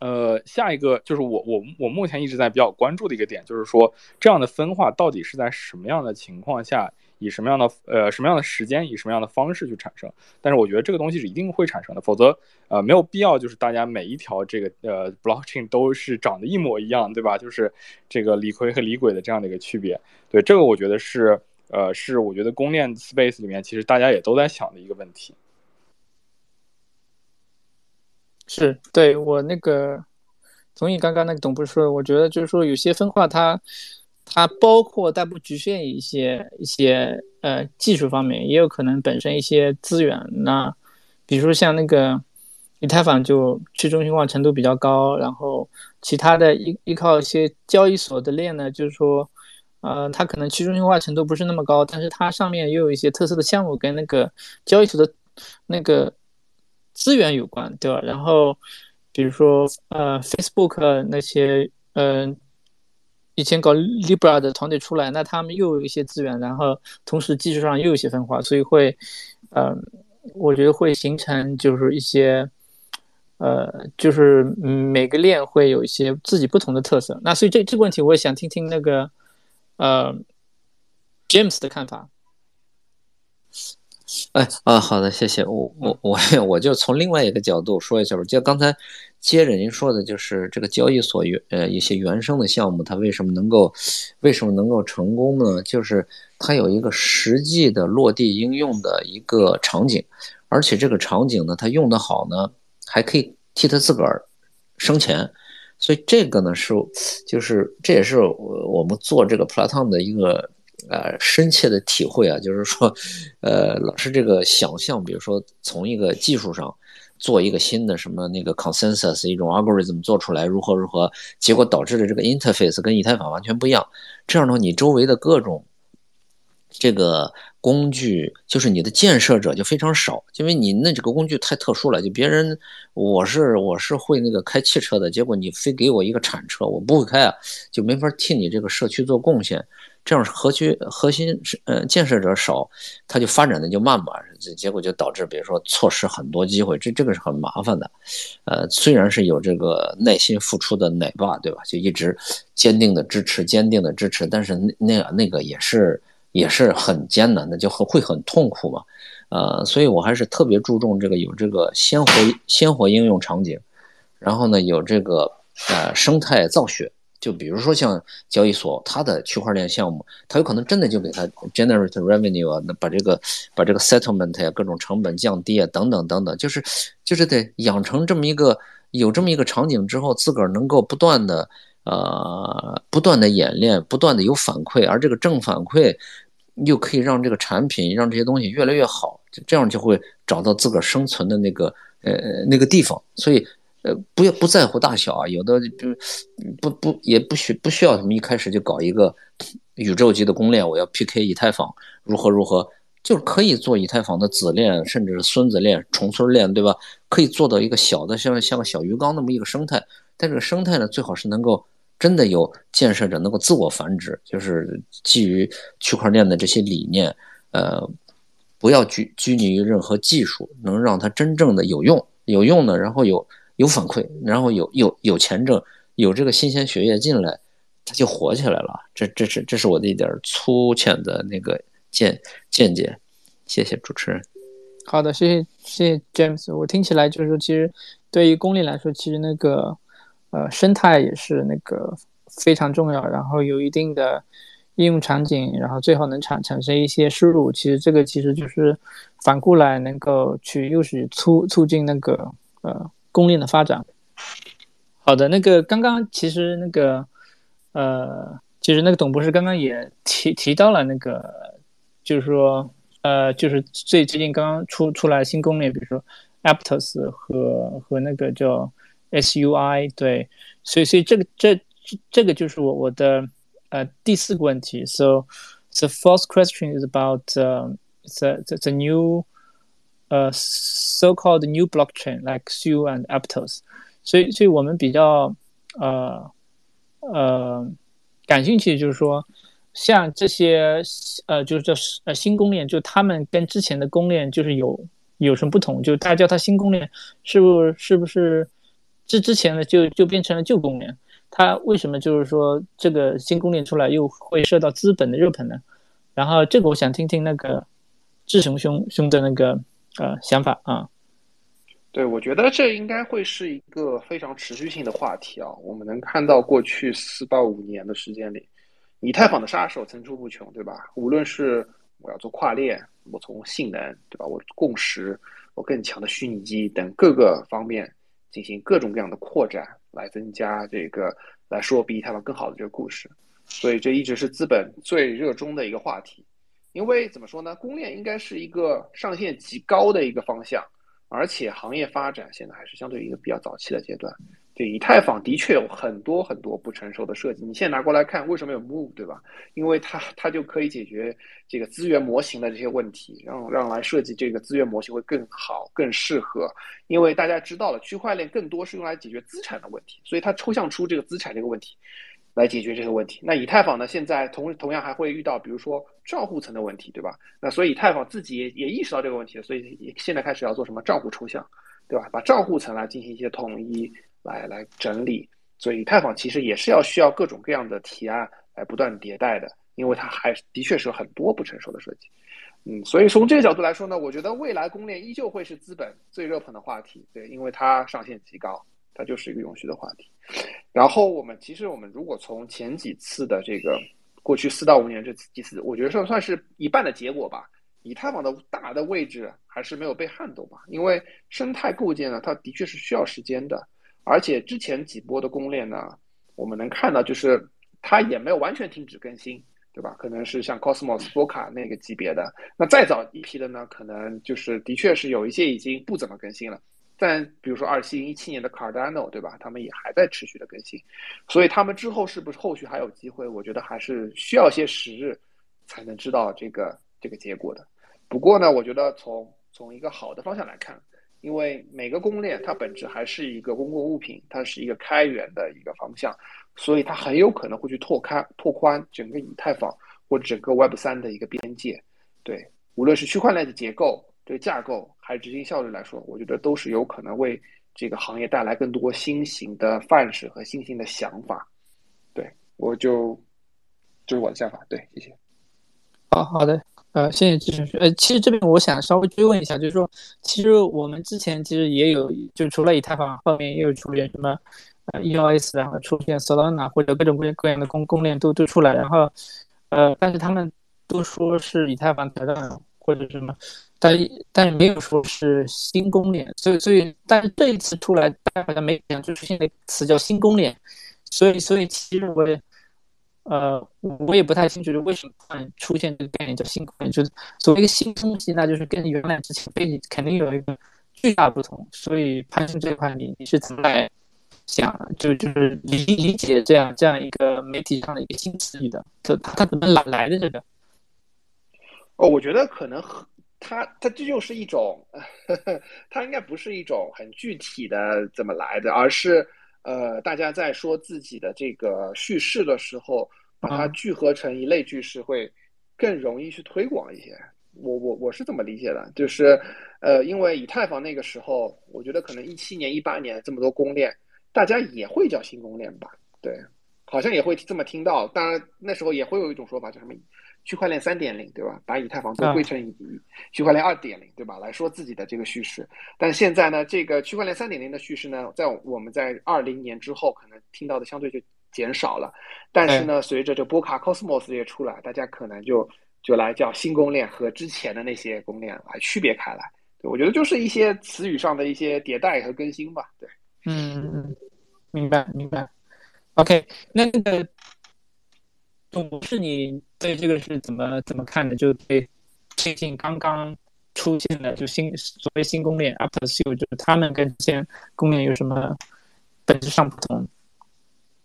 呃，下一个就是我我我目前一直在比较关注的一个点，就是说这样的分化到底是在什么样的情况下？以什么样的呃什么样的时间，以什么样的方式去产生？但是我觉得这个东西是一定会产生的，否则呃没有必要就是大家每一条这个呃 blockchain 都是长得一模一样，对吧？就是这个李逵和李鬼的这样的一个区别。对这个我觉得是呃是我觉得公链 space 里面其实大家也都在想的一个问题。是对我那个同意刚刚那个董博士说，我觉得就是说有些分化它。它包括但不局限于一些一些呃技术方面，也有可能本身一些资源。那比如说像那个以太坊就去中心化程度比较高，然后其他的依依靠一些交易所的链呢，就是说呃它可能去中心化程度不是那么高，但是它上面又有一些特色的项目跟那个交易所的那个资源有关，对吧？然后比如说呃 Facebook 那些嗯。以前搞 Libra 的团队出来，那他们又有一些资源，然后同时技术上又有一些分化，所以会，呃，我觉得会形成就是一些，呃，就是每个链会有一些自己不同的特色。那所以这这个问题，我也想听听那个，呃，James 的看法。哎啊，好的，谢谢我我我我就从另外一个角度说一下吧，就刚才接着您说的，就是这个交易所原呃一些原生的项目，它为什么能够为什么能够成功呢？就是它有一个实际的落地应用的一个场景，而且这个场景呢，它用的好呢，还可以替他自个儿生钱，所以这个呢是就是这也是我们做这个 Platon 的一个。呃，深切的体会啊，就是说，呃，老师这个想象，比如说从一个技术上做一个新的什么那个 consensus 一种 algorithm 做出来如何如何，结果导致的这个 interface 跟以太坊完全不一样。这样的话，你周围的各种这个工具，就是你的建设者就非常少，因为你那这个工具太特殊了。就别人我是我是会那个开汽车的，结果你非给我一个铲车，我不会开啊，就没法替你这个社区做贡献。这样核区核心是呃建设者少，它就发展的就慢嘛，这结果就导致比如说错失很多机会，这这个是很麻烦的。呃，虽然是有这个耐心付出的奶爸，对吧？就一直坚定的支持，坚定的支持，但是那那那个也是也是很艰难的，就很会很痛苦嘛。呃，所以我还是特别注重这个有这个鲜活鲜活应用场景，然后呢有这个呃生态造血。就比如说像交易所，它的区块链项目，它有可能真的就给它 generate revenue 啊，那把这个把这个 settlement 呀各种成本降低啊，等等等等，就是就是得养成这么一个有这么一个场景之后，自个儿能够不断的呃不断的演练，不断的有反馈，而这个正反馈又可以让这个产品让这些东西越来越好，这样就会找到自个儿生存的那个呃那个地方。所以呃不要不在乎大小啊，有的就不不也不需不需要他们一开始就搞一个宇宙级的公链，我要 PK 以太坊如何如何。就是可以做以太坊的子链，甚至是孙子链、重孙链，对吧？可以做到一个小的，像像个小鱼缸那么一个生态。但这个生态呢，最好是能够真的有建设者能够自我繁殖，就是基于区块链的这些理念，呃，不要拘拘泥于任何技术，能让它真正的有用，有用呢，然后有有反馈，然后有有有钱挣，有这个新鲜血液进来，它就活起来了。这这是这是我的一点粗浅的那个。见见解，谢谢主持人。好的，谢谢谢谢 James。我听起来就是说，其实对于公立来说，其实那个呃生态也是那个非常重要，然后有一定的应用场景，然后最好能产产生一些收入。其实这个其实就是反过来能够去又是促促进那个呃公链的发展。好的，那个刚刚其实那个呃，其实那个董博士刚刚也提提到了那个。就是说，呃，就是最最近刚刚出出来新攻略，比如说 Aptos 和和那个叫 SUI，对，所以所以这个这这个就是我我的呃第四个问题。So the fourth question is about the the the new 呃 so-called new blockchain like Su and Aptos。所以所以我们比较呃呃感兴趣，就是说。像这些呃，就是叫呃新公链，就他们跟之前的公链就是有有什么不同？就大家叫它新公链，是不是是不是之之前的就就变成了旧公链？它为什么就是说这个新公链出来又会受到资本的热捧呢？然后这个我想听听那个志雄兄兄的那个呃想法啊。对，我觉得这应该会是一个非常持续性的话题啊。我们能看到过去四到五年的时间里。以太坊的杀手层出不穷，对吧？无论是我要做跨链，我从性能，对吧？我共识，我更强的虚拟机等各个方面进行各种各样的扩展，来增加这个来说比以太坊更好的这个故事。所以这一直是资本最热衷的一个话题。因为怎么说呢？公链应该是一个上限极高的一个方向，而且行业发展现在还是相对于一个比较早期的阶段。对以太坊的确有很多很多不成熟的设计，你现在拿过来看，为什么有 Move，对吧？因为它它就可以解决这个资源模型的这些问题，让让来设计这个资源模型会更好、更适合。因为大家知道了，区块链更多是用来解决资产的问题，所以它抽象出这个资产这个问题来解决这个问题。那以太坊呢，现在同同样还会遇到，比如说账户层的问题，对吧？那所以以太坊自己也也意识到这个问题了，所以现在开始要做什么账户抽象，对吧？把账户层来进行一些统一。来来整理，所以以太坊其实也是要需要各种各样的提案来不断迭代的，因为它还的确是有很多不成熟的设计。嗯，所以从这个角度来说呢，我觉得未来公链依旧会是资本最热捧的话题，对，因为它上限极高，它就是一个永续的话题。然后我们其实我们如果从前几次的这个过去四到五年这几次，我觉得算算是一半的结果吧。以太坊的大的位置还是没有被撼动吧，因为生态构建呢，它的确是需要时间的。而且之前几波的公链呢，我们能看到，就是它也没有完全停止更新，对吧？可能是像 Cosmos、波卡那个级别的，那再早一批的呢，可能就是的确是有一些已经不怎么更新了。但比如说二七零一七年的 Cardano，对吧？他们也还在持续的更新，所以他们之后是不是后续还有机会？我觉得还是需要些时日才能知道这个这个结果的。不过呢，我觉得从从一个好的方向来看。因为每个公链它本质还是一个公共物品，它是一个开源的一个方向，所以它很有可能会去拓开、拓宽整个以太坊或者整个 Web 三的一个边界。对，无论是区块链的结构、对架构还是执行效率来说，我觉得都是有可能为这个行业带来更多新型的范式和新型的想法。对，我就就是我的想法。对，谢谢。好好的。呃，谢谢支持。呃，其实这边我想稍微追问一下，就是说，其实我们之前其实也有，就除了以太坊，后面也有出现什么呃 EOS，然后出现 Solana 或者各种各样各样的公公链都都出来，然后呃，但是他们都说是以太坊挑战或者什么，但但没有说是新公链，所以所以但是这一次出来，大家好像没讲就出现了一个词叫新公链，所以所以其实我也呃我也不太清楚，就为什么突然出现这个概念叫新公链，就是所谓一个新东西，那就是跟原来之前背景肯定有一个巨大不同。所以潘兄这块，你你是怎么来想，就就是理理解这样这样一个媒体上的一个新词语的？他他怎么来来的这个？哦，我觉得可能它它这就是一种，呵 呵它应该不是一种很具体的怎么来的，而是呃，大家在说自己的这个叙事的时候，把它聚合成一类句式，会更容易去推广一些。我我我是这么理解的，就是呃，因为以太坊那个时候，我觉得可能一七年、一八年这么多公链，大家也会叫新公链吧？对，好像也会这么听到。当然那时候也会有一种说法叫什么？区块链三点零，对吧？把以太坊都归成区块链二点零，对吧？来说自己的这个叙事。但现在呢，这个区块链三点零的叙事呢，在我们在二零年之后，可能听到的相对就减少了。但是呢，随着这波卡 Cosmos 也出来，大家可能就就来叫新公链和之前的那些公链来区别开来。对我觉得就是一些词语上的一些迭代和更新吧。对，嗯嗯嗯，明白明白。OK，那那个。不是，你对这个是怎么怎么看的？就对最近刚刚出现的就新所谓新公链 Upsio，就是他们跟之前公链有什么本质上不同，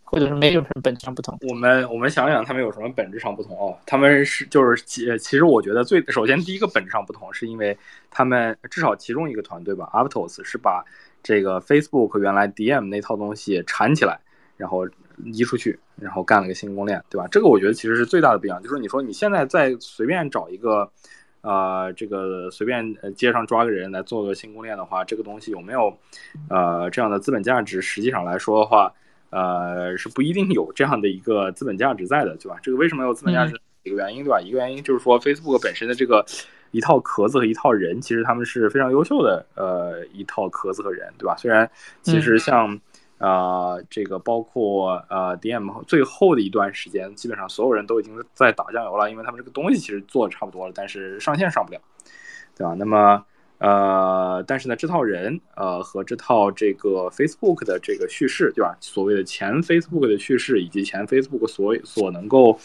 或者是没有什么本质上不同？我们我们想想，他们有什么本质上不同哦？他们是就是其其实我觉得最首先第一个本质上不同，是因为他们至少其中一个团队吧，Aptos 是把这个 Facebook 原来 DM 那套东西缠起来，然后。移出去，然后干了个新公链，对吧？这个我觉得其实是最大的不一样，就是你说你现在再随便找一个，呃，这个随便街上抓个人来做个新公链的话，这个东西有没有，呃，这样的资本价值？实际上来说的话，呃，是不一定有这样的一个资本价值在的，对吧？这个为什么有资本价值？一个原因，对吧？一个原因就是说，Facebook 本身的这个一套壳子和一套人，其实他们是非常优秀的，呃，一套壳子和人，对吧？虽然其实像。呃，这个包括呃，DM 最后的一段时间，基本上所有人都已经在打酱油了，因为他们这个东西其实做的差不多了，但是上线上不了，对吧？那么呃，但是呢，这套人呃和这套这个 Facebook 的这个叙事，对吧？所谓的前 Facebook 的叙事，以及前 Facebook 所所能够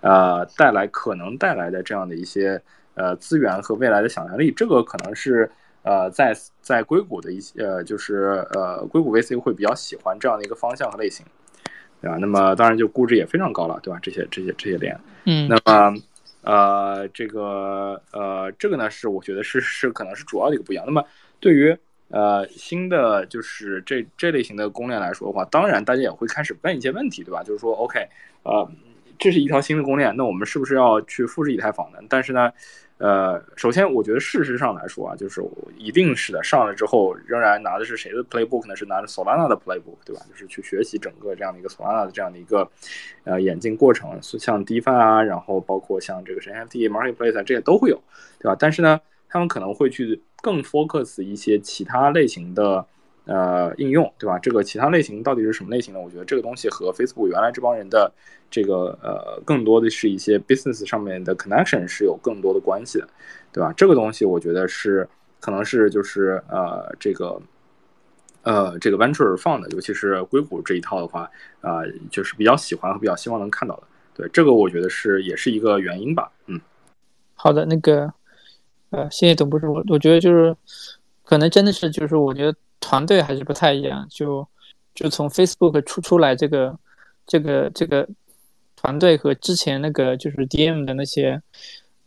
呃带来可能带来的这样的一些呃资源和未来的想象力，这个可能是。呃，在在硅谷的一些呃，就是呃，硅谷 VC 会比较喜欢这样的一个方向和类型，对吧？那么当然就估值也非常高了，对吧？这些这些这些链，嗯，那么呃，这个呃，这个呢是我觉得是是可能是主要的一个不一样。那么对于呃新的就是这这类型的公链来说的话，当然大家也会开始问一些问题，对吧？就是说，OK，呃，这是一条新的公链，那我们是不是要去复制以太坊呢？但是呢？呃，首先我觉得事实上来说啊，就是一定是的，上了之后仍然拿的是谁的 playbook 呢？是拿着 Solana 的 playbook，对吧？就是去学习整个这样的一个 Solana 的这样的一个呃演进过程，像 DeFi 啊，然后包括像这个神 NFT marketplace 啊这些都会有，对吧？但是呢，他们可能会去更 focus 一些其他类型的。呃，应用对吧？这个其他类型到底是什么类型呢？我觉得这个东西和 Facebook 原来这帮人的这个呃，更多的是一些 business 上面的 connection 是有更多的关系的，对吧？这个东西我觉得是可能是就是呃，这个呃，这个 venture 放的，尤其是硅谷这一套的话，啊，就是比较喜欢和比较希望能看到的。对，这个我觉得是也是一个原因吧。嗯，好的，那个呃，谢谢董博士，我我觉得就是可能真的是就是我觉得。团队还是不太一样，就就从 Facebook 出出来这个这个这个团队和之前那个就是 DM 的那些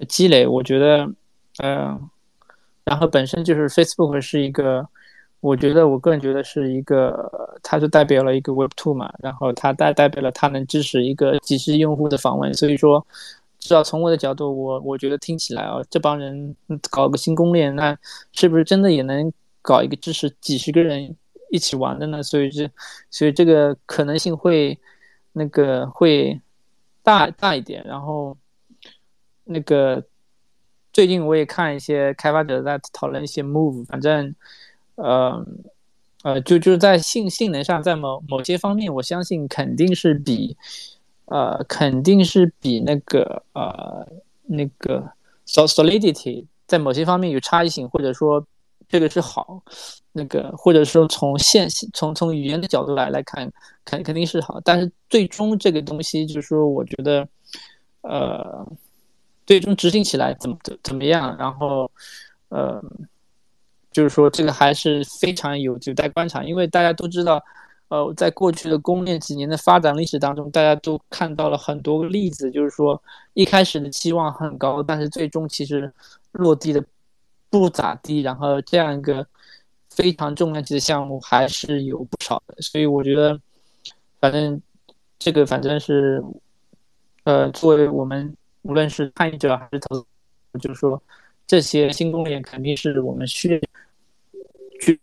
积累，我觉得，嗯，然后本身就是 Facebook 是一个，我觉得我个人觉得是一个，它就代表了一个 Web Two 嘛，然后它代代表了它能支持一个几十用户的访问，所以说，至少从我的角度，我我觉得听起来啊，这帮人搞个新攻链，那是不是真的也能？搞一个支持几十个人一起玩的呢，所以这，所以这个可能性会那个会大大一点。然后那个最近我也看一些开发者在讨论一些 move，反正呃呃就就是在性性能上，在某某些方面，我相信肯定是比呃肯定是比那个呃那个 solidity 在某些方面有差异性，或者说。这个是好，那个或者说从线从从语言的角度来来看，肯肯定是好，但是最终这个东西就是说，我觉得，呃，最终执行起来怎么怎怎么样，然后，呃，就是说这个还是非常有有待观察，因为大家都知道，呃，在过去的公链几年的发展历史当中，大家都看到了很多个例子，就是说一开始的期望很高，但是最终其实落地的。不咋地，然后这样一个非常重量级的项目还是有不少的，所以我觉得，反正这个反正是，呃，作为我们无论是参与者还是投，就是说这些新公链肯定是我们需去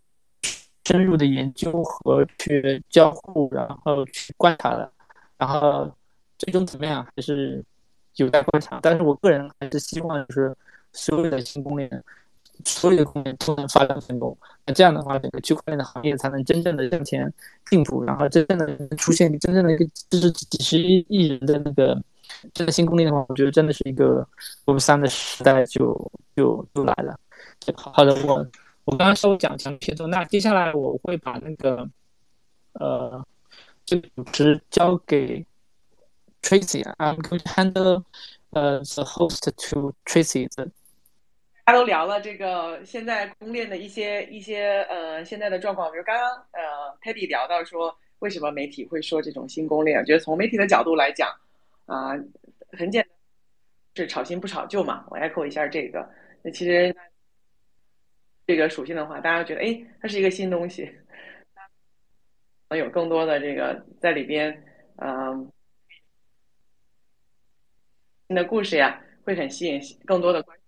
深入的研究和去交互，然后去观察的，然后最终怎么样还是有待观察。但是我个人还是希望就是所有的新公链。所有的公链都能发展成功，那这样的话，整个区块链的行业才能真正的向前进步，然后真正的出现真正的一个就是几十亿亿人的那个这个新公链的话，我觉得真的是一个 Web 三的时代就就就来了。好的，我我刚刚稍微讲讲片段，那接下来我会把那个呃这个主持交给 Tracy，I'm going to handle 呃 the host to Tracy 的。大家都聊了这个现在公链的一些一些呃现在的状况，比如刚刚呃 Teddy 聊到说为什么媒体会说这种新公链，我觉得从媒体的角度来讲啊很简单，是炒新不炒旧嘛。我 echo 一下这个，那其实这个属性的话，大家觉得哎它是一个新东西，能有更多的这个在里边嗯新的故事呀，会很吸引更多的观。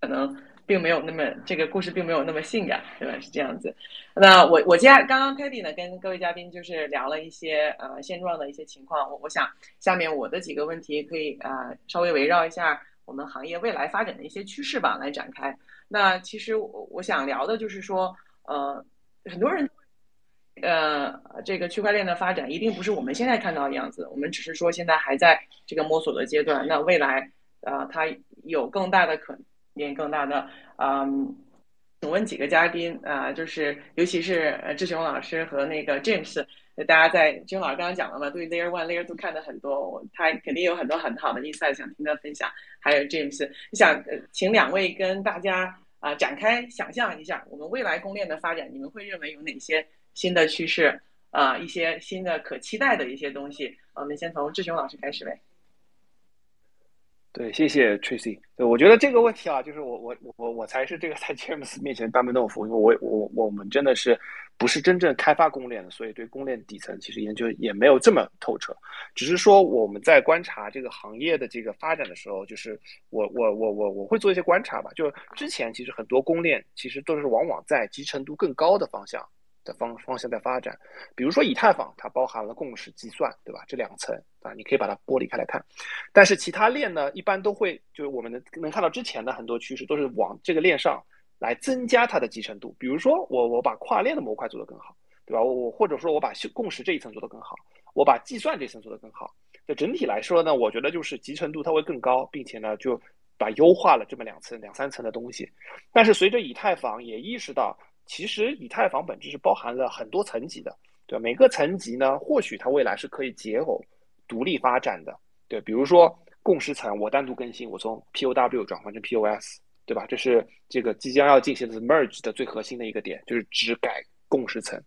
可能并没有那么这个故事并没有那么性感，对吧？是这样子。那我我接下刚刚 Katie 呢跟各位嘉宾就是聊了一些呃现状的一些情况。我我想下面我的几个问题可以啊稍微围绕一下我们行业未来发展的一些趋势吧来展开。那其实我我想聊的就是说呃很多人呃这个区块链的发展一定不是我们现在看到的样子，我们只是说现在还在这个摸索的阶段。那未来呃它有更大的可能。面更大的，嗯，请问几个嘉宾啊，就是尤其是志雄老师和那个 James，大家在志雄老师刚刚讲了嘛，对 Layer One、Layer Two 看的很多，他肯定有很多很好的 insight 想听他分享。还有 James，想请两位跟大家啊展开想象一下，我们未来公链的发展，你们会认为有哪些新的趋势啊？一些新的可期待的一些东西？我们先从志雄老师开始呗。对，谢谢 Tracy。对，我觉得这个问题啊，就是我我我我才是这个在 James 面前班门弄斧，因为我我我们真的是不是真正开发公链的，所以对公链底层其实研究也没有这么透彻。只是说我们在观察这个行业的这个发展的时候，就是我我我我我会做一些观察吧。就之前其实很多公链其实都是往往在集成度更高的方向。的方方向在发展，比如说以太坊，它包含了共识计算，对吧？这两层啊，你可以把它剥离开来看。但是其他链呢，一般都会就是我们能能看到之前的很多趋势，都是往这个链上来增加它的集成度。比如说我我把跨链的模块做得更好，对吧？我我或者说我把共识这一层做得更好，我把计算这层做得更好。就整体来说呢，我觉得就是集成度它会更高，并且呢就把优化了这么两层两三层的东西。但是随着以太坊也意识到。其实以太坊本质是包含了很多层级的，对？每个层级呢，或许它未来是可以解耦、独立发展的，对。比如说共识层，我单独更新，我从 POW 转换成 POS，对吧？这是这个即将要进行的 merge 的最核心的一个点，就是只改共识层。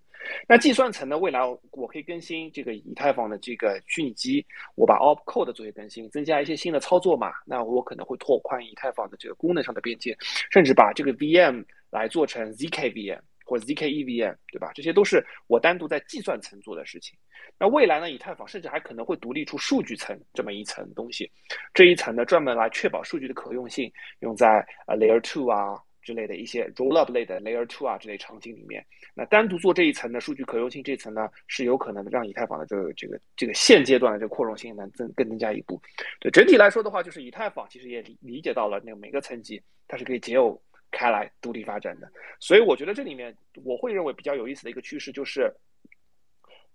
那计算层呢，未来我可以更新这个以太坊的这个虚拟机，我把 opcode 做些更新，增加一些新的操作码，那我可能会拓宽以太坊的这个功能上的边界，甚至把这个 VM。来做成 zkVM 或者 zkEVM，对吧？这些都是我单独在计算层做的事情。那未来呢？以太坊甚至还可能会独立出数据层这么一层东西。这一层呢，专门来确保数据的可用性，用在呃 Layer Two 啊之类的一些 Rollup 类的 Layer Two 啊这类场景里面。那单独做这一层的数据可用性这一层呢，是有可能让以太坊的这个这个这个现阶段的这个扩容性能增更增加一步。对整体来说的话，就是以太坊其实也理解到了那个每个层级它是可以解耦。开来独立发展的，所以我觉得这里面我会认为比较有意思的一个趋势就是，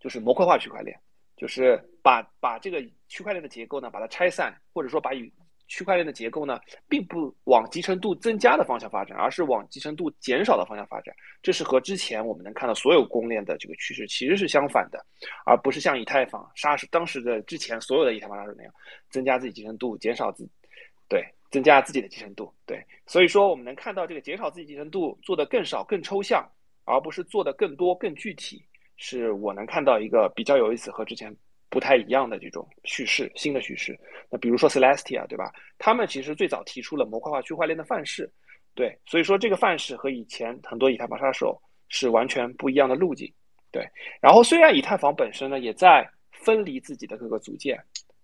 就是模块化区块链，就是把把这个区块链的结构呢把它拆散，或者说把与区块链的结构呢，并不往集成度增加的方向发展，而是往集成度减少的方向发展。这是和之前我们能看到所有公链的这个趋势其实是相反的，而不是像以太坊杀是当时的之前所有的以太坊杀手那样，增加自己集成度，减少自对增加自己的集成度。对，所以说我们能看到这个减少自己集成度做的更少、更抽象，而不是做的更多、更具体，是我能看到一个比较有意思和之前。不太一样的这种叙事，新的叙事。那比如说 Celestia，对吧？他们其实最早提出了模块化区块链的范式，对，所以说这个范式和以前很多以太坊杀手是完全不一样的路径，对。然后虽然以太坊本身呢也在分离自己的各个组件，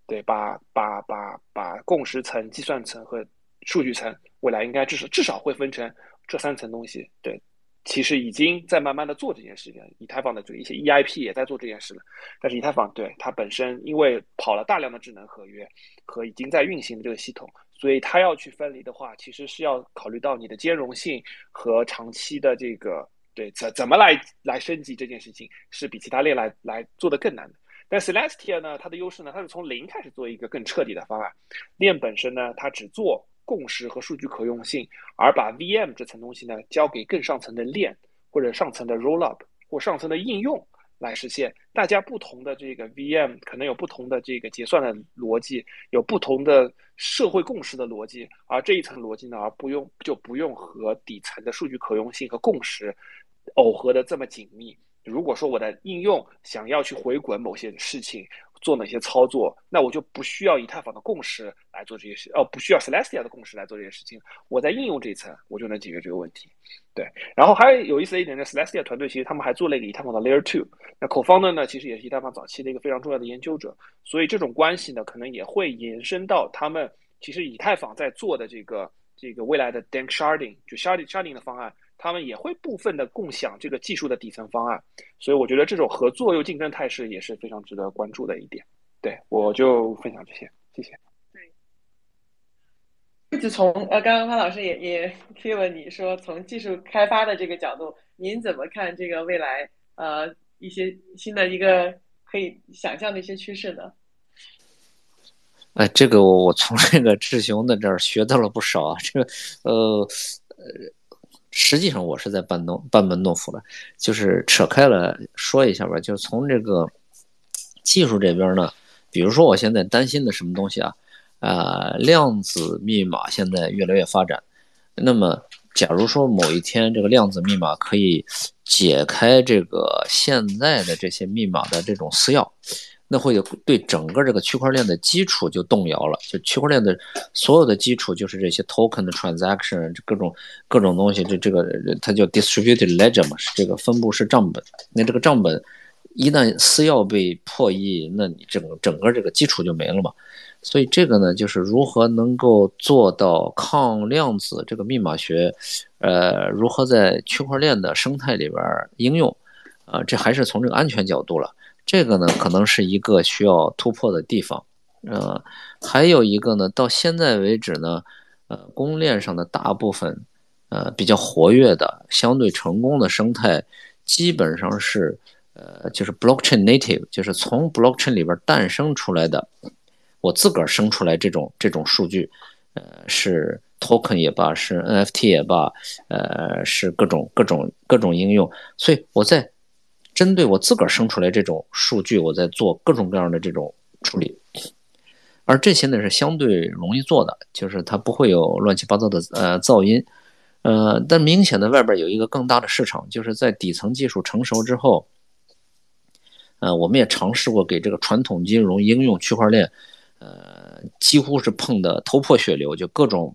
对，把把把把共识层、计算层和数据层，未来应该至少至少会分成这三层东西，对。其实已经在慢慢的做这件事情，以太坊的这一些 EIP 也在做这件事了。但是以太坊对它本身，因为跑了大量的智能合约和已经在运行的这个系统，所以它要去分离的话，其实是要考虑到你的兼容性和长期的这个对怎怎么来来升级这件事情，是比其他链来来做的更难的。但 Celestia 呢，它的优势呢，它是从零开始做一个更彻底的方案，链本身呢，它只做。共识和数据可用性，而把 VM 这层东西呢交给更上层的链或者上层的 Rollup 或上层的应用来实现。大家不同的这个 VM 可能有不同的这个结算的逻辑，有不同的社会共识的逻辑，而这一层逻辑呢，而不用就不用和底层的数据可用性和共识耦合的这么紧密。如果说我的应用想要去回滚某些事情。做哪些操作，那我就不需要以太坊的共识来做这些事，哦，不需要 Celestia 的共识来做这些事情。我在应用这一层，我就能解决这个问题。对，然后还有有意思的一点呢，Celestia 团队其实他们还做了一个以太坊的 Layer Two。那 Co-founder 呢，其实也是以太坊早期的一个非常重要的研究者，所以这种关系呢，可能也会延伸到他们其实以太坊在做的这个这个未来的 Dank Sharding 就 Sharding Sharding 的方案。他们也会部分的共享这个技术的底层方案，所以我觉得这种合作又竞争态势也是非常值得关注的一点。对我就分享这些，谢谢。对，就从呃，刚刚潘老师也也 提问你说，从技术开发的这个角度，您怎么看这个未来呃一些新的一个可以想象的一些趋势呢？哎，这个我我从这个志雄的这儿学到了不少啊，这个呃呃。实际上我是在班诺班门弄斧了，就是扯开了说一下吧。就是从这个技术这边呢，比如说我现在担心的什么东西啊？啊，量子密码现在越来越发展。那么，假如说某一天这个量子密码可以解开这个现在的这些密码的这种私钥。那会有对整个这个区块链的基础就动摇了，就区块链的所有的基础就是这些 token 的 transaction，各种各种东西，这这个它叫 distributed ledger 嘛，是这个分布式账本。那这个账本一旦私钥被破译，那你整整个这个基础就没了嘛。所以这个呢，就是如何能够做到抗量子这个密码学，呃，如何在区块链的生态里边应用，啊，这还是从这个安全角度了。这个呢，可能是一个需要突破的地方，呃，还有一个呢，到现在为止呢，呃，公链上的大部分，呃，比较活跃的、相对成功的生态，基本上是，呃，就是 blockchain native，就是从 blockchain 里边诞生出来的，我自个儿生出来这种这种数据，呃，是 token 也罢，是 NFT 也罢，呃，是各种各种各种应用，所以我在。针对我自个儿生出来这种数据，我在做各种各样的这种处理，而这些呢是相对容易做的，就是它不会有乱七八糟的呃噪音，呃，但明显的外边有一个更大的市场，就是在底层技术成熟之后，呃，我们也尝试过给这个传统金融应用区块链，呃，几乎是碰的头破血流，就各种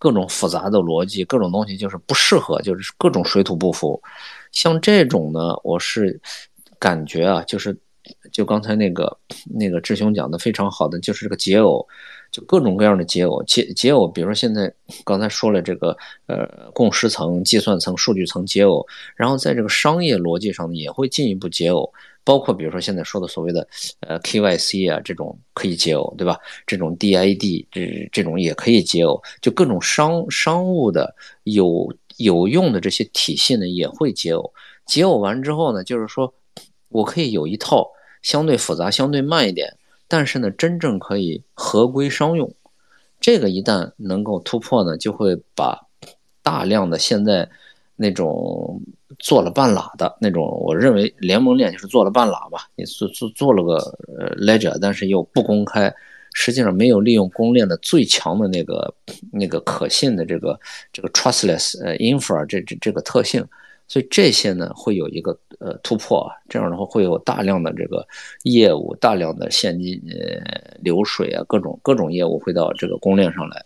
各种复杂的逻辑，各种东西就是不适合，就是各种水土不服。像这种呢，我是感觉啊，就是就刚才那个那个志雄讲的非常好的，就是这个解耦，就各种各样的解耦，解解耦，比如说现在刚才说了这个呃共识层、计算层、数据层解耦，然后在这个商业逻辑上呢，也会进一步解耦，包括比如说现在说的所谓的呃 KYC 啊这种可以解耦，对吧？这种 DID 这这种也可以解耦，就各种商商务的有。有用的这些体系呢，也会解耦。解耦完之后呢，就是说，我可以有一套相对复杂、相对慢一点，但是呢，真正可以合规商用，这个一旦能够突破呢，就会把大量的现在那种做了半拉的那种，我认为联盟链就是做了半拉吧，你做做做了个呃 ledger，但是又不公开，实际上没有利用公链的最强的那个那个可信的这个这个 trustless 呃 infra 这这这个特性。所以这些呢会有一个呃突破，这样的话会有大量的这个业务，大量的现金呃流水啊，各种各种业务会到这个公链上来。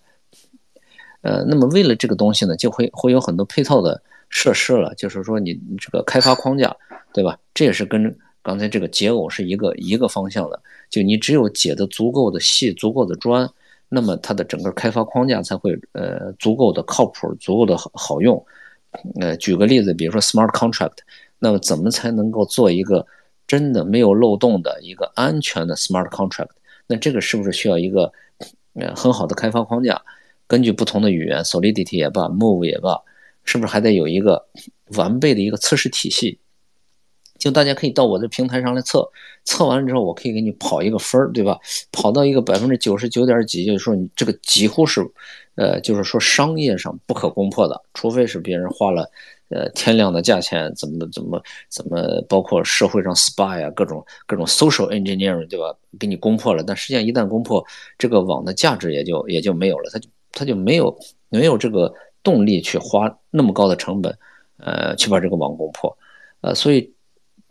呃，那么为了这个东西呢，就会会有很多配套的设施了，就是说你这个开发框架，对吧？这也是跟刚才这个解耦是一个一个方向的。就你只有解的足够的细、足够的专，那么它的整个开发框架才会呃足够的靠谱、足够的好好用。呃，举个例子，比如说 smart contract，那么怎么才能够做一个真的没有漏洞的一个安全的 smart contract？那这个是不是需要一个呃很好的开发框架？根据不同的语言，Solidity 也罢，Move 也罢，是不是还得有一个完备的一个测试体系？就大家可以到我的平台上来测，测完了之后，我可以给你跑一个分儿，对吧？跑到一个百分之九十九点几，就是说你这个几乎是。呃，就是说商业上不可攻破的，除非是别人花了呃天量的价钱，怎么怎么怎么，包括社会上 spy 啊，各种各种 social engineering，对吧？给你攻破了，但实际上一旦攻破，这个网的价值也就也就没有了，它就它就没有没有这个动力去花那么高的成本，呃，去把这个网攻破，呃，所以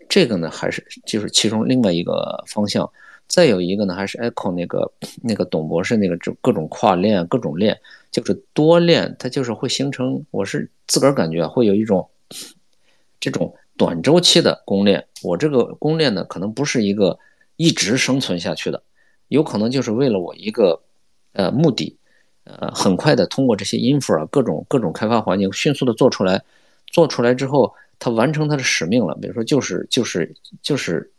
这个呢，还是就是其中另外一个方向。再有一个呢，还是 Echo 那个那个董博士那个就各种跨链各种链，就是多链，它就是会形成。我是自个儿感觉会有一种这种短周期的公链。我这个公链呢，可能不是一个一直生存下去的，有可能就是为了我一个呃目的，呃，很快的通过这些 infra 各种各种开发环境迅速的做出来，做出来之后，它完成它的使命了。比如说就是就是就是。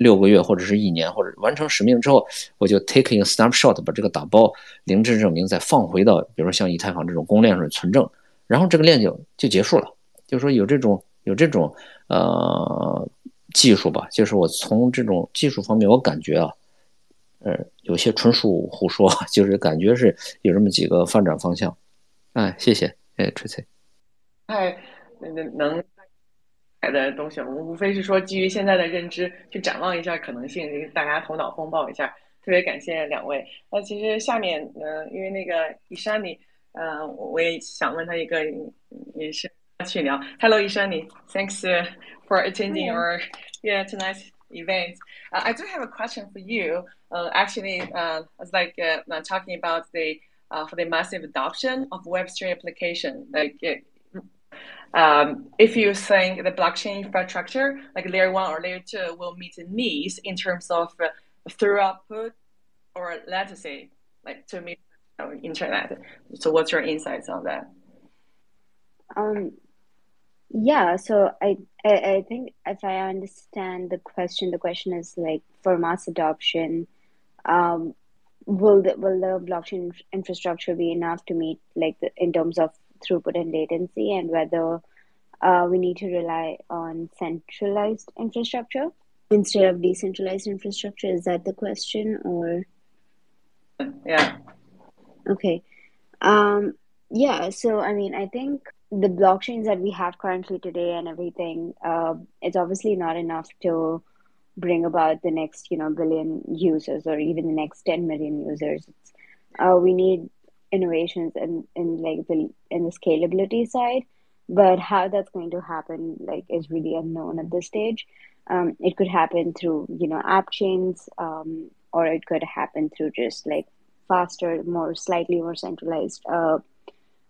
六个月或者是一年，或者完成使命之后，我就 take a snapshot，把这个打包零知证明再放回到，比如说像以太坊这种公链上存证，然后这个链就就结束了。就是说有这种有这种呃技术吧，就是我从这种技术方面，我感觉啊，呃，有些纯属胡说，就是感觉是有这么几个发展方向。哎，谢谢，哎，吹吹。哎，能能。的东西，我们无非是说基于现在的认知去展望一下可能性，大家头脑风暴一下。特别感谢两位。那其实下面，嗯，因为那个伊珊妮，嗯，我也想问他一个，也是去聊。Hello，伊珊妮，Thanks for attending our yeah tonight's event. Uh, I do have a question for you. Uh, actually, uh, it's like uh, talking about the uh, for the massive adoption of Web3 application, like um, if you think the blockchain infrastructure, like layer one or layer two, will meet the needs in terms of uh, throughput or latency, like to meet you know, internet. So, what's your insights on that? Um, yeah, so I, I I think if I understand the question, the question is like for mass adoption, um, will the will the blockchain infrastructure be enough to meet like the, in terms of throughput and latency and whether uh, we need to rely on centralized infrastructure instead of decentralized infrastructure. Is that the question or? Yeah. Okay. Um, yeah. So, I mean, I think the blockchains that we have currently today and everything, uh, it's obviously not enough to bring about the next, you know, billion users or even the next 10 million users. Uh, we need innovations in, in like the in the scalability side but how that's going to happen like is really unknown at this stage. Um, it could happen through you know app chains um, or it could happen through just like faster more slightly more centralized uh,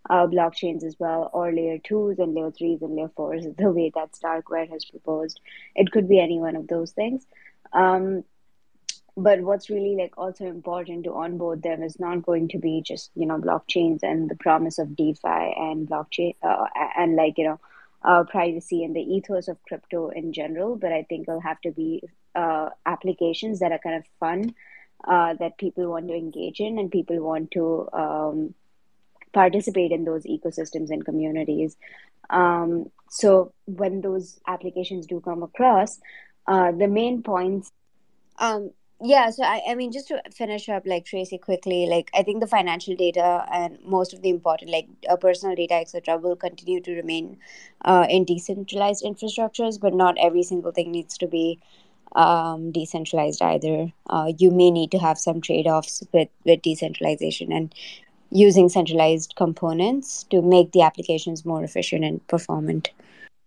uh, blockchains as well or layer twos and layer threes and layer fours the way that starkware has proposed. It could be any one of those things. Um, but what's really like also important to onboard them is not going to be just you know blockchains and the promise of defi and blockchain uh, and like you know uh, privacy and the ethos of crypto in general. But i think it'll have to be uh, applications that are kind of fun uh, that people want to engage in and people want to um, participate in those ecosystems and communities. Um, so when those applications do come across uh, the main points um, yeah so I, I mean just to finish up like tracy quickly like i think the financial data and most of the important like uh, personal data etc will continue to remain uh, in decentralized infrastructures but not every single thing needs to be um, decentralized either uh, you may need to have some trade-offs with with decentralization and using centralized components to make the applications more efficient and performant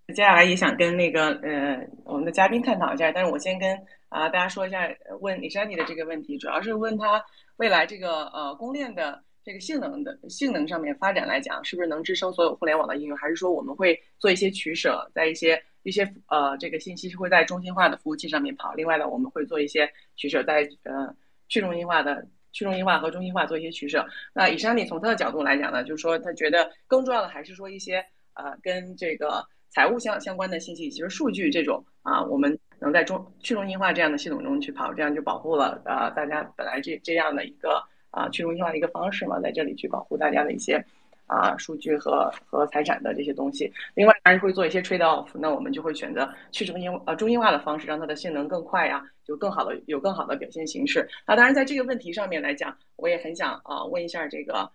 接下来也想跟那个呃我们的嘉宾探讨一下，但是我先跟 啊大家说一下，问李珊妮的这个问题，主要是问他未来这个呃公链的这个性能的性能上面发展来讲，是不是能支撑所有互联网的应用，还是说我们会做一些取舍，在一些一些呃这个信息是会在中心化的服务器上面跑，另外呢我们会做一些取舍，在呃去中心化的去中心化和中心化做一些取舍。那以珊妮从他的角度来讲呢，就是说他觉得更重要的还是说一些呃跟这个。财务相相关的信息，其实数据这种啊，我们能在中去中心化这样的系统中去跑，这样就保护了啊大家本来这这样的一个啊去中心化的一个方式嘛，在这里去保护大家的一些啊数据和和财产的这些东西。另外，还是会做一些 trade off，那我们就会选择去中心呃中心化的方式，让它的性能更快呀，就更好的有更好的表现形式。那当然，在这个问题上面来讲，我也很想啊问一下这个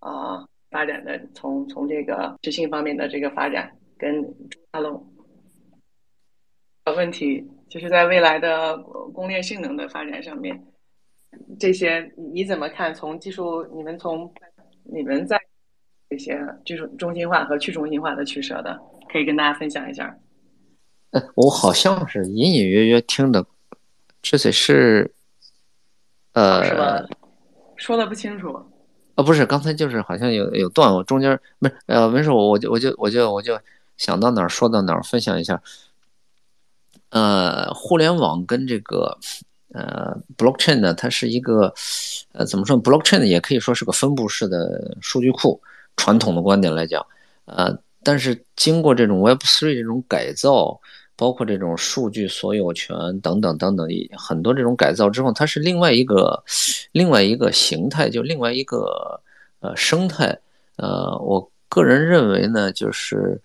啊发展的从从这个执行方面的这个发展。跟 Hello 问题，就是在未来的公链性能的发展上面，这些你怎么看？从技术，你们从你们在这些这种中心化和去中心化的取舍的，可以跟大家分享一下。呃，我好像是隐隐约约听的，这得是，呃，说的不清楚。啊，不是，刚才就是好像有有断，我中间不是，呃，没事，我我就我就我就我就。想到哪儿说到哪儿，分享一下。呃，互联网跟这个呃 blockchain 呢，它是一个呃怎么说？blockchain 也可以说是个分布式的数据库。传统的观点来讲，呃，但是经过这种 Web3 这种改造，包括这种数据所有权等等等等很多这种改造之后，它是另外一个另外一个形态，就另外一个呃生态。呃，我个人认为呢，就是。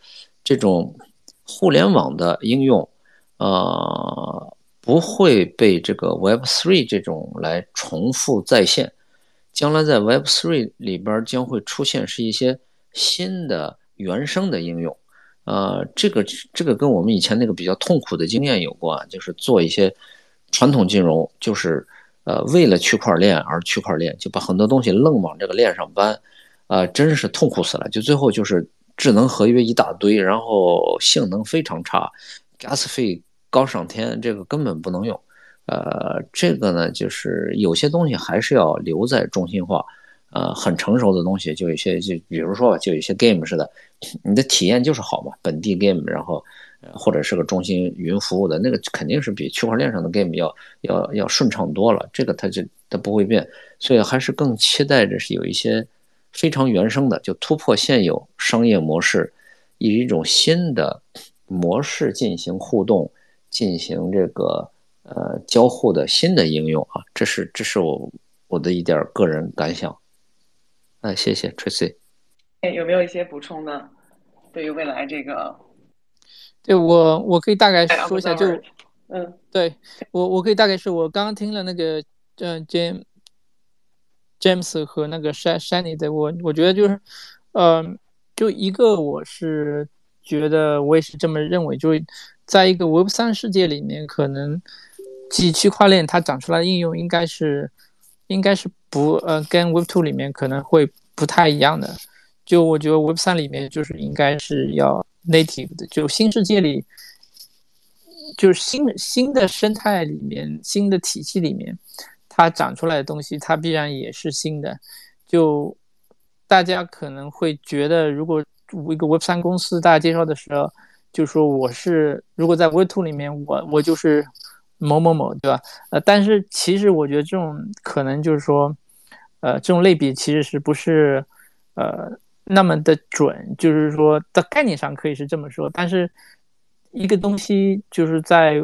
这种互联网的应用，呃，不会被这个 Web Three 这种来重复再现。将来在 Web Three 里边将会出现是一些新的原生的应用，呃，这个这个跟我们以前那个比较痛苦的经验有关，就是做一些传统金融，就是呃为了区块链而区块链，就把很多东西愣往这个链上搬，啊，真是痛苦死了，就最后就是。智能合约一大堆，然后性能非常差，gas 费高上天，这个根本不能用。呃，这个呢，就是有些东西还是要留在中心化。呃，很成熟的东西，就有些就比如说吧，就有些 game 似的，你的体验就是好嘛，本地 game，然后或者是个中心云服务的那个，肯定是比区块链上的 game 要要要顺畅多了。这个它就它不会变，所以还是更期待着是有一些。非常原生的，就突破现有商业模式，以一种新的模式进行互动，进行这个呃交互的新的应用啊，这是这是我我的一点个人感想。哎，谢谢 Tracy。哎，有没有一些补充呢？对于未来这个，对我我可以大概说一下，就嗯，对我我可以大概是我刚刚听了那个嗯 James。James 和那个 Shiny 的，我我觉得就是，呃，就一个我是觉得我也是这么认为，就在一个 Web 三世界里面，可能基区块链它长出来的应用应该是应该是不呃跟 Web two 里面可能会不太一样的。就我觉得 Web 三里面就是应该是要 native 的，就新世界里就是新新的生态里面新的体系里面。它长出来的东西，它必然也是新的。就大家可能会觉得，如果一个 Web 三公司大家介绍的时候，就说我是如果在 Web two 里面，我我就是某某某，对吧？呃，但是其实我觉得这种可能就是说，呃，这种类比其实是不是呃那么的准？就是说，在概念上可以是这么说，但是一个东西就是在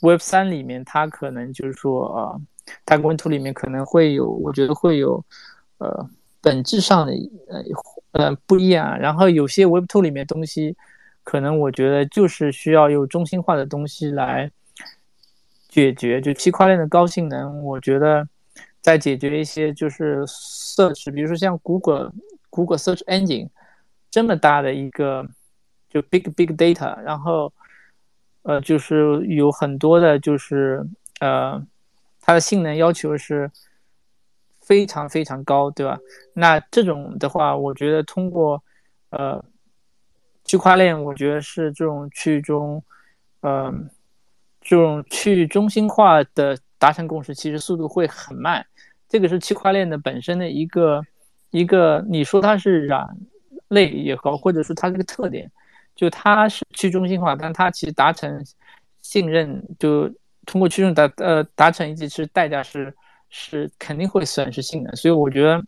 Web 三里面，它可能就是说啊。它温图里面可能会有，我觉得会有，呃，本质上的呃呃不一样。然后有些 Web Two 里面东西，可能我觉得就是需要用中心化的东西来，解决，就区块链的高性能，我觉得在解决一些就是 search，比如说像 Google Google Search Engine 这么大的一个就 big big data，然后呃就是有很多的就是呃它的性能要求是非常非常高，对吧？那这种的话，我觉得通过呃区块链，我觉得是这种去中嗯。这种去中心化的达成共识，其实速度会很慢。这个是区块链的本身的一个一个，你说它是软类也好，或者说它这个特点，就它是去中心化，但它其实达成信任，就通过驱动达呃达成一致，其实代价是是肯定会损失性能。所以我觉得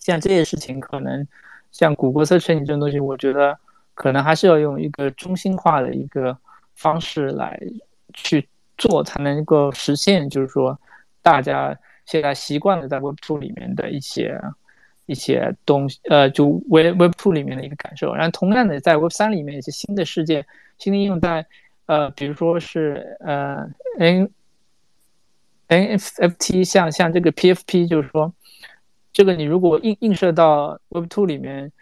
像这些事情，可能像谷歌测试你这种东西，我觉得可能还是要用一个中心化的一个方式来。去做才能够实现，就是说，大家现在习惯了在 Web Two 里面的一些一些东西，呃，就 Web Web Two 里面的一个感受。然后，同样的，在 Web 三里面一些新的世界、新的应用，在呃，比如说是呃 N N F F T，像像这个 PFP，就是说，这个你如果映映射到 Web Two 里面。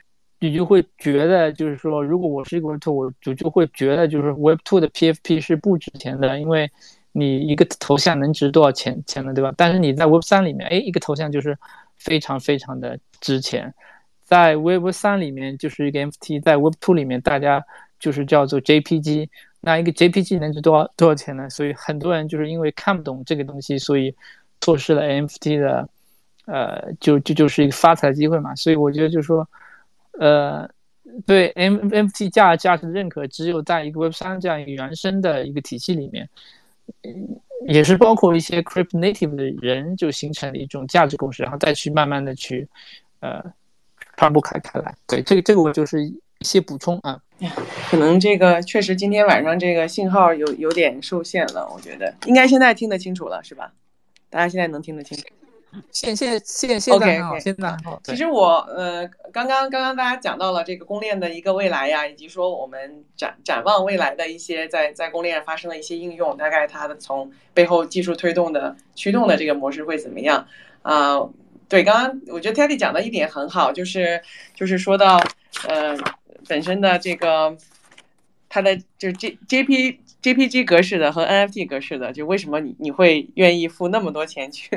你就会觉得，就是说，如果我是一个 Web Two，我就就会觉得，就是 Web Two 的 PFP 是不值钱的，因为你一个头像能值多少钱钱呢，对吧？但是你在 Web 三里面，哎，一个头像就是非常非常的值钱。在 Web 三里面就是一个 NFT，在 Web Two 里面大家就是叫做 JPG，那一个 JPG 能值多少多少钱呢？所以很多人就是因为看不懂这个东西，所以错失了 NFT 的，呃，就就就是一个发财机会嘛。所以我觉得就是说。呃，对 M F T 价价值的认可，只有在一个 Web 三这样一个原生的一个体系里面，也是包括一些 Crypto Native 的人就形成了一种价值共识，然后再去慢慢的去呃传播开开来。对，这个这个我就是一些补充啊。可能这个确实今天晚上这个信号有有点受限了，我觉得应该现在听得清楚了，是吧？大家现在能听得清楚。现现现现在好，现在好。其实我呃，刚刚刚刚大家讲到了这个公链的一个未来呀，以及说我们展展望未来的一些在在公链发生的一些应用，大概它的从背后技术推动的驱动的这个模式会怎么样啊？对，刚刚我觉得 Teddy 讲的一点很好，就是就是说到呃本身的这个它的就 J J P J P G 格式的和 N F T 格式的，就为什么你你会愿意付那么多钱去？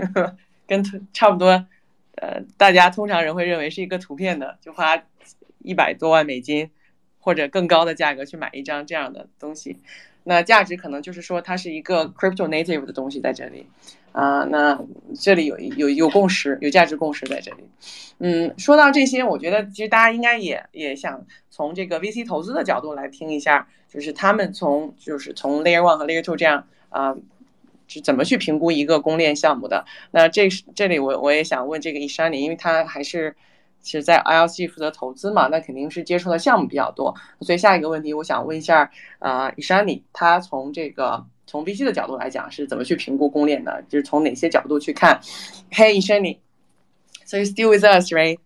跟差不多，呃，大家通常人会认为是一个图片的，就花一百多万美金或者更高的价格去买一张这样的东西，那价值可能就是说它是一个 crypto native 的东西在这里，啊，那这里有有有共识，有价值共识在这里。嗯，说到这些，我觉得其实大家应该也也想从这个 VC 投资的角度来听一下，就是他们从就是从 Layer One 和 Layer Two 这样啊。是怎么去评估一个公链项目的？那这是这里我我也想问这个伊山里，因为他还是其实在 ILC 负责投资嘛，那肯定是接触的项目比较多。所以下一个问题，我想问一下，呃，伊山里他从这个从 VC 的角度来讲是怎么去评估公链的？就是从哪些角度去看？Hey，伊山里，So you still with us, right?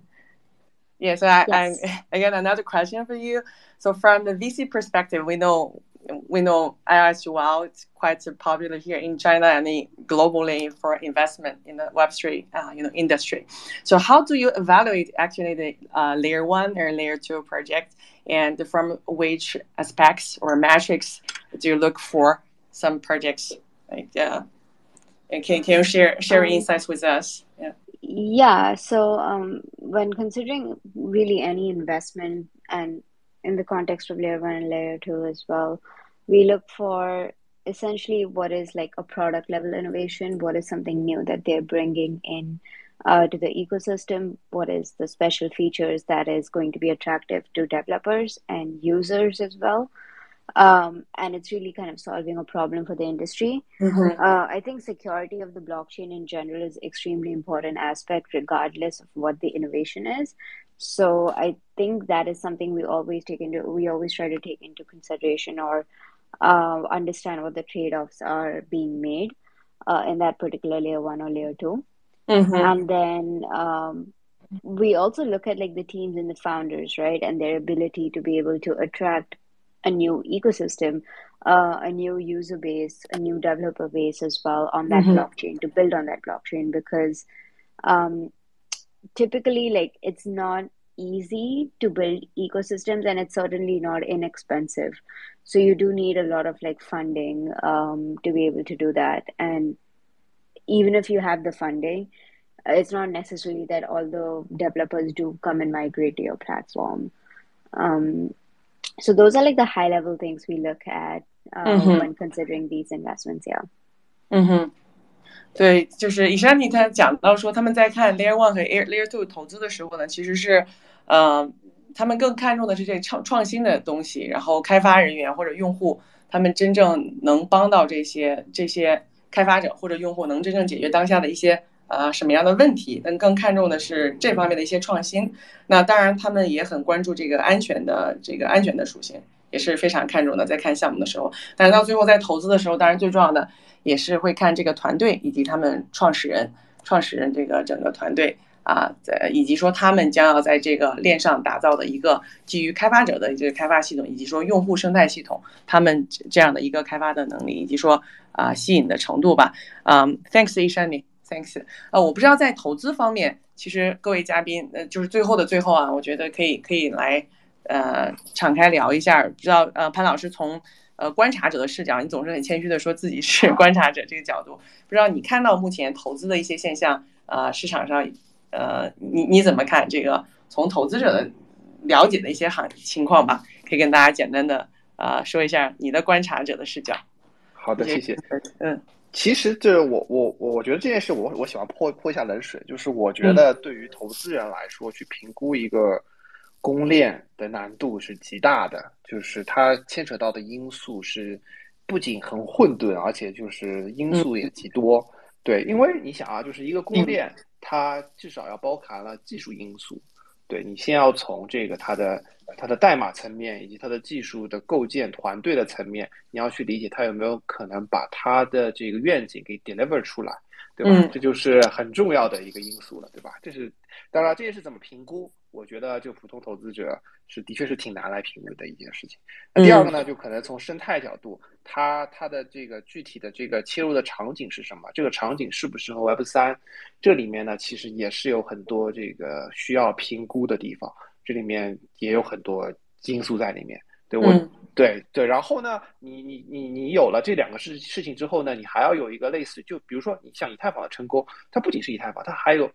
Yeah. So I I I got another question for you. So from the VC perspective, we know. we know IISUL it's quite popular here in China and globally for investment in the Web3 uh, you know industry. So how do you evaluate actually the uh, layer one or layer two project, and from which aspects or metrics do you look for some projects? Like, uh, and can can you share share um, insights with us? Yeah. Yeah. So um, when considering really any investment and in the context of layer one and layer two as well. We look for essentially what is like a product level innovation, what is something new that they're bringing in uh, to the ecosystem, what is the special features that is going to be attractive to developers and users as well. Um, and it's really kind of solving a problem for the industry. Mm-hmm. Uh, I think security of the blockchain in general is extremely important aspect, regardless of what the innovation is. So I think that is something we always take into we always try to take into consideration or uh, understand what the trade offs are being made uh, in that particular layer one or layer 2 mm-hmm. and then um, we also look at like the teams and the founders right and their ability to be able to attract a new ecosystem, uh, a new user base, a new developer base as well on that Mhm. blockchain to build on that blockchain because um, typically, like, it's not easy to build ecosystems and it's certainly not inexpensive. So you do need a lot of like funding um, to be able to do that. And even if you have the funding, it's not necessarily that all the developers do come and migrate to your platform. Um, so those are like the high level things we look at uh, Mhm. when considering these investments. Yeah. 嗯哼，对，就是以山你他讲到说，他们在看 Layer One 和 Air Layer Two 投资的时候呢，其实是，呃，他们更看重的是这创创新的东西，然后开发人员或者用户，他们真正能帮到这些这些开发者或者用户，能真正解决当下的一些 呃什么样的问题，但更看重的是这方面的一些创新。那当然，他们也很关注这个安全的这个安全的属性，也是非常看重的，在看项目的时候。但是到最后在投资的时候，当然最重要的也是会看这个团队以及他们创始人、创始人这个整个团队啊，在以及说他们将要在这个链上打造的一个基于开发者的这个开发系统，以及说用户生态系统，他们这样的一个开发的能力，以及说啊吸引的程度吧。嗯，Thanks。呃，我不知道在投资方面，其实各位嘉宾，呃，就是最后的最后啊，我觉得可以可以来呃敞开聊一下，不知道呃潘老师从。呃，观察者的视角，你总是很谦虚的说自己是观察者这个角度，不知道你看到目前投资的一些现象，呃，市场上，呃，你你怎么看这个从投资者的了解的一些行情况吧？可以跟大家简单的啊、呃、说一下你的观察者的视角。好的，谢谢。嗯，其实这我我我我觉得这件事我我喜欢泼泼一下冷水，就是我觉得对于投资人来说，去评估一个公链的难度是极大的，就是它牵扯到的因素是不仅很混沌，而且就是因素也极多。对，因为你想啊，就是一个公链，它至少要包含了技术因素。对你先要从这个它的它的代码层面以及它的技术的构建团队的层面，你要去理解它有没有可能把它的这个愿景给 deliver 出来，对吧？嗯这就是很重要的一个因素了，对吧？这是当然，这也是怎么评估？我觉得就普通投资者是的确是挺难来评估的一件事情。那第二个呢，就可能从生态角度，它它的这个具体的这个切入的场景是什么？这个场景适不适合 Web 三？这里面呢，其实也是有很多这个需要评估的地方，这里面也有很多因素在里面。对我，嗯对对，然后呢，你你你你有了这两个事事情之后呢，你还要有一个类似，就比如说你像以太坊的成功，它不仅是以太坊，它还有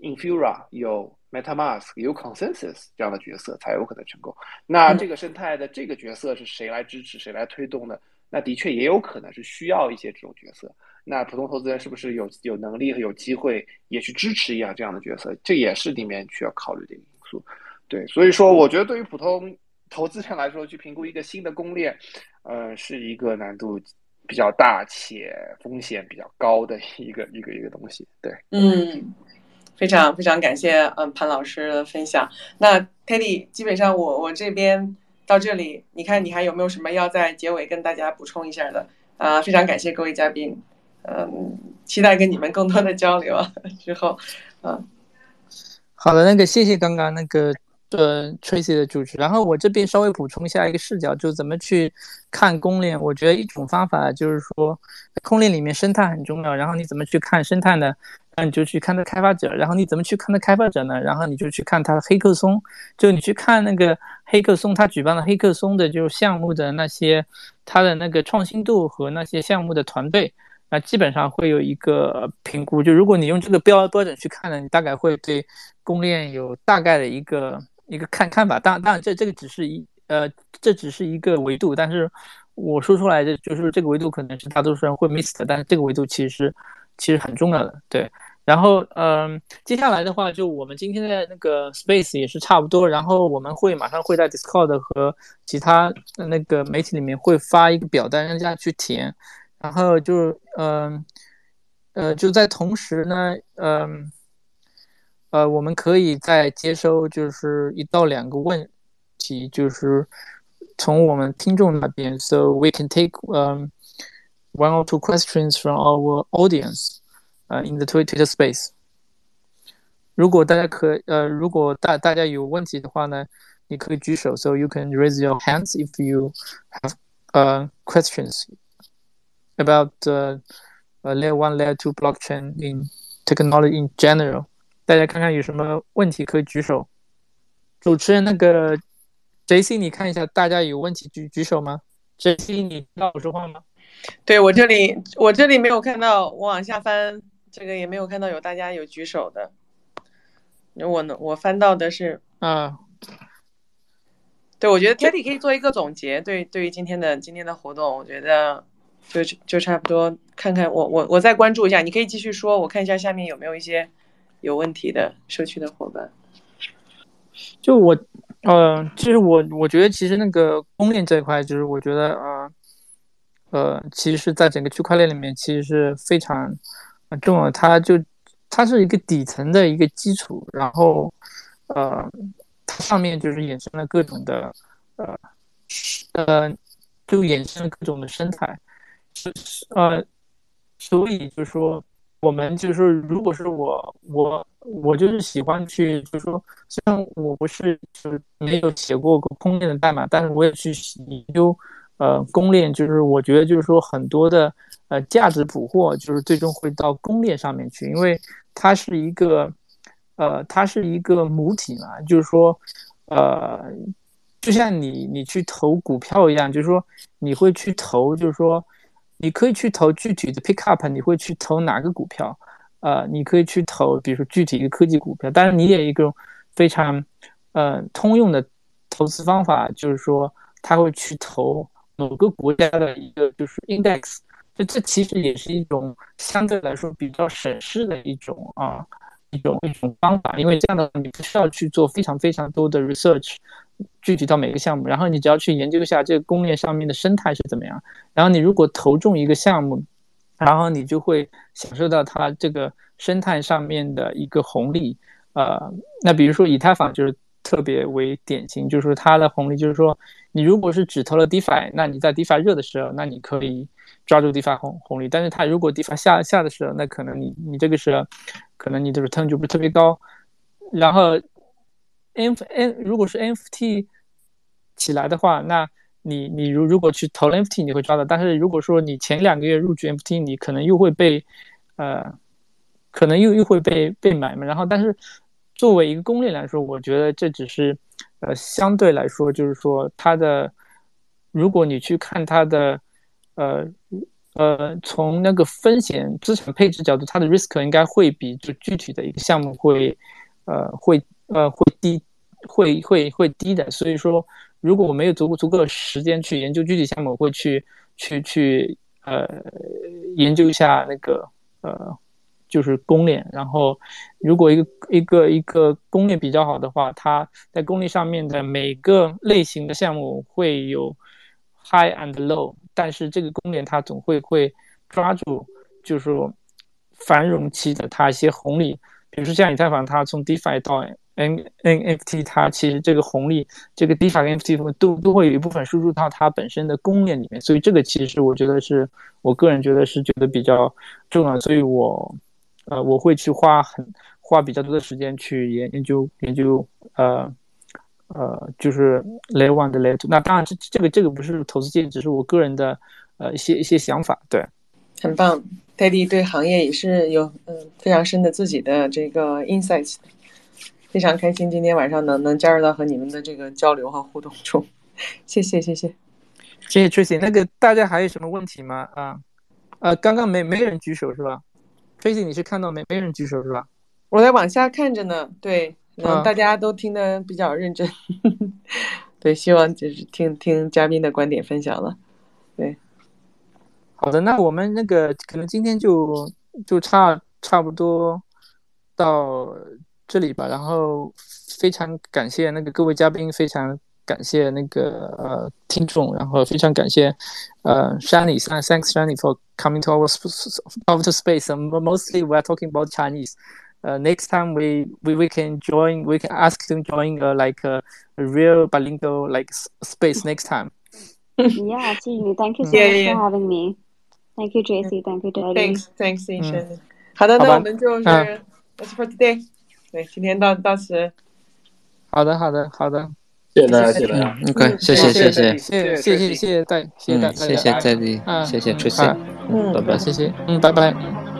Infura 有 MetaMask 有 Consensus 这样的角色才有可能成功。那这个生态的这个角色是谁来支持、谁来推动的？那的确也有可能是需要一些这种角色。那普通投资人是不是有有能力和有机会也去支持一样这样的角色？这也是里面需要考虑的因素。对，所以说我觉得对于普通投资人来说，去评估一个新的公链，呃，是一个难度比较大且风险比较高的一个一个一个东西。对，嗯，非常非常感谢嗯潘老师的分享。那 Teddy，基本上我我这边到这里，你看你还有没有什么要在结尾跟大家补充一下的？啊、非常感谢各位嘉宾，嗯，期待跟你们更多的交流之后，嗯好的，那个谢谢刚刚那个呃 Tracy 的主持，然后我这边稍微补充一下一个视角，就怎么去看公链。我觉得一种方法就是说，公链里面生态很重要，然后你怎么去看生态呢？那你就去看它开发者，然后你怎么去看它开发者呢？然后你就去看它的黑客松，就你去看那个黑客松，他举办的黑客松的就是项目的那些它的那个创新度和那些项目的团队。那基本上会有一个评估，就如果你用这个标标准去看呢，你大概会对公链有大概的一个一个看看法。当然，当然这这个只是一呃，这只是一个维度，但是我说出来的就是这个维度可能是大多数人会 miss 的，但是这个维度其实其实很重要的，对。然后，嗯，接下来的话，就我们今天的那个 space 也是差不多，然后我们会马上会在 Discord 和其他那个媒体里面会发一个表单让大家去填。然后就嗯呃就在同时呢，嗯呃我们可以再接收就是一到两个问题，就是从我们听众那边，so we can take um one or two questions from our audience 呃、uh, in the Twitter space。如果大家可呃如果大大家有问题的话呢， 你可以举手，so you can raise your hands if you have uh questions about the uh, layer one, layer two blockchain in technology in general。大家看看有什么问题可以举手。主持人那个 JC，你看一下，大家有问题举举手吗？JC，你听到我说话吗？对我这里，我这里没有看到，我往下翻， 这个也没有看到有大家有举手的。我呢，我翻到的是啊，对，我觉得 Teddy 可以做一个总结。对，对于今天的今天的活动，我觉得就就差不多。看看我我我再关注一下，你可以继续说，我看一下下面有没有一些有问题的社区的伙伴。就我，呃，其实我我觉得，其实那个公链这一块，就是我觉得，呃，呃，其实是在整个区块链里面，其实是非常重要。它就它是一个底层的一个基础，然后，呃，它上面就是衍生了各种的，呃，呃，就衍生了各种的生态，是呃，所以就是说。我们就是说，如果是我，我我就是喜欢去，就是说，虽然我不是就是没有写过公链的代码，但是我也去研究，呃，公链，就是我觉得就是说很多的呃价值捕获，就是最终会到公链上面去，因为它是一个，呃，它是一个母体嘛，就是说，呃，就像你你去投股票一样，就是说你会去投，就是说。你可以去投具体的 pick up，你会去投哪个股票？呃，你可以去投，比如说具体一个科技股票。但是你也一个非常呃通用的投资方法，就是说他会去投某个国家的一个就是 index。就这其实也是一种相对来说比较省事的一种啊一种一种方法，因为这样的你不需要去做非常非常多的 research。具体到每个项目，然后你只要去研究一下这个工业上面的生态是怎么样。然后你如果投中一个项目，然后你就会享受到它这个生态上面的一个红利。呃，那比如说以太坊就是特别为典型，就是说它的红利就是说，你如果是只投了 DeFi，那你在 DeFi 热的时候，那你可以抓住 DeFi 红红利。但是它如果 DeFi 下下的时候，那可能你你这个是可能你的 return 就不是特别高。然后。N N 如果是 NFT 起来的话，那你你如如果去投 NFT，你会抓到。但是如果说你前两个月入局 NFT，你可能又会被呃，可能又又会被被买嘛。然后，但是作为一个攻略来说，我觉得这只是呃相对来说，就是说它的，如果你去看它的呃呃从那个风险资产配置角度，它的 risk 应该会比就具体的一个项目会呃会。呃，会低，会会会低的。所以说，如果我没有足够足够的时间去研究具体项目，我会去去去呃研究一下那个呃就是公链。然后，如果一个一个一个公链比较好的话，它在公链上面的每个类型的项目会有 high and low，但是这个公链它总会会抓住就是说繁荣期的它一些红利，比如说像以太坊，它从 DeFi 到 N NFT 它其实这个红利，这个 DeFi 跟 NFT 都都会有一部分输入到它本身的公链里面，所以这个其实我觉得是我个人觉得是觉得比较重要，所以我呃我会去花很花比较多的时间去研研究研究呃呃就是 Layer One 的 Layer Two，那当然这这个这个不是投资建议，只是我个人的呃一些一些想法，对，很棒，Teddy 对行业也是有嗯非常深的自己的这个 insights。非常开心今天晚上能能加入到和你们的这个交流和互动中，谢谢谢谢谢谢 Tracy。那个大家还有什么问题吗？啊，呃，刚刚没没人举手是吧？Tracy，你是看到没没人举手是吧？我在往下看着呢。对，嗯，大家都听得比较认真。对，希望就是听听嘉宾的观点分享了。对，好的，那我们那个可能今天就就差差不多到。这里吧，然后非常感谢那个各位嘉宾，非常感谢那个呃听众，然后非常感谢呃 Shani，thanks Shani for coming to our outer space. Mostly we are talking about Chinese. Uh, next time we, we, we can join, we can ask them join uh, like a, a real bilingual like space next time. yeah, absolutely. Thank you so yeah, much yeah. for having me. Thank you, JC. Thank you, Daddy. Thanks, thanks, Ishan. 嗯、好的，那我们就是 That's for today. 对，今天到到此。好的，好的，好的。 谢谢大家，谢谢大家。嗯，OK，谢谢谢谢，谢谢谢谢谢谢大谢谢大嗯，谢谢家，在地，嗯谢谢嗯 Tracy，好嗯，拜拜。谢谢，嗯，拜拜。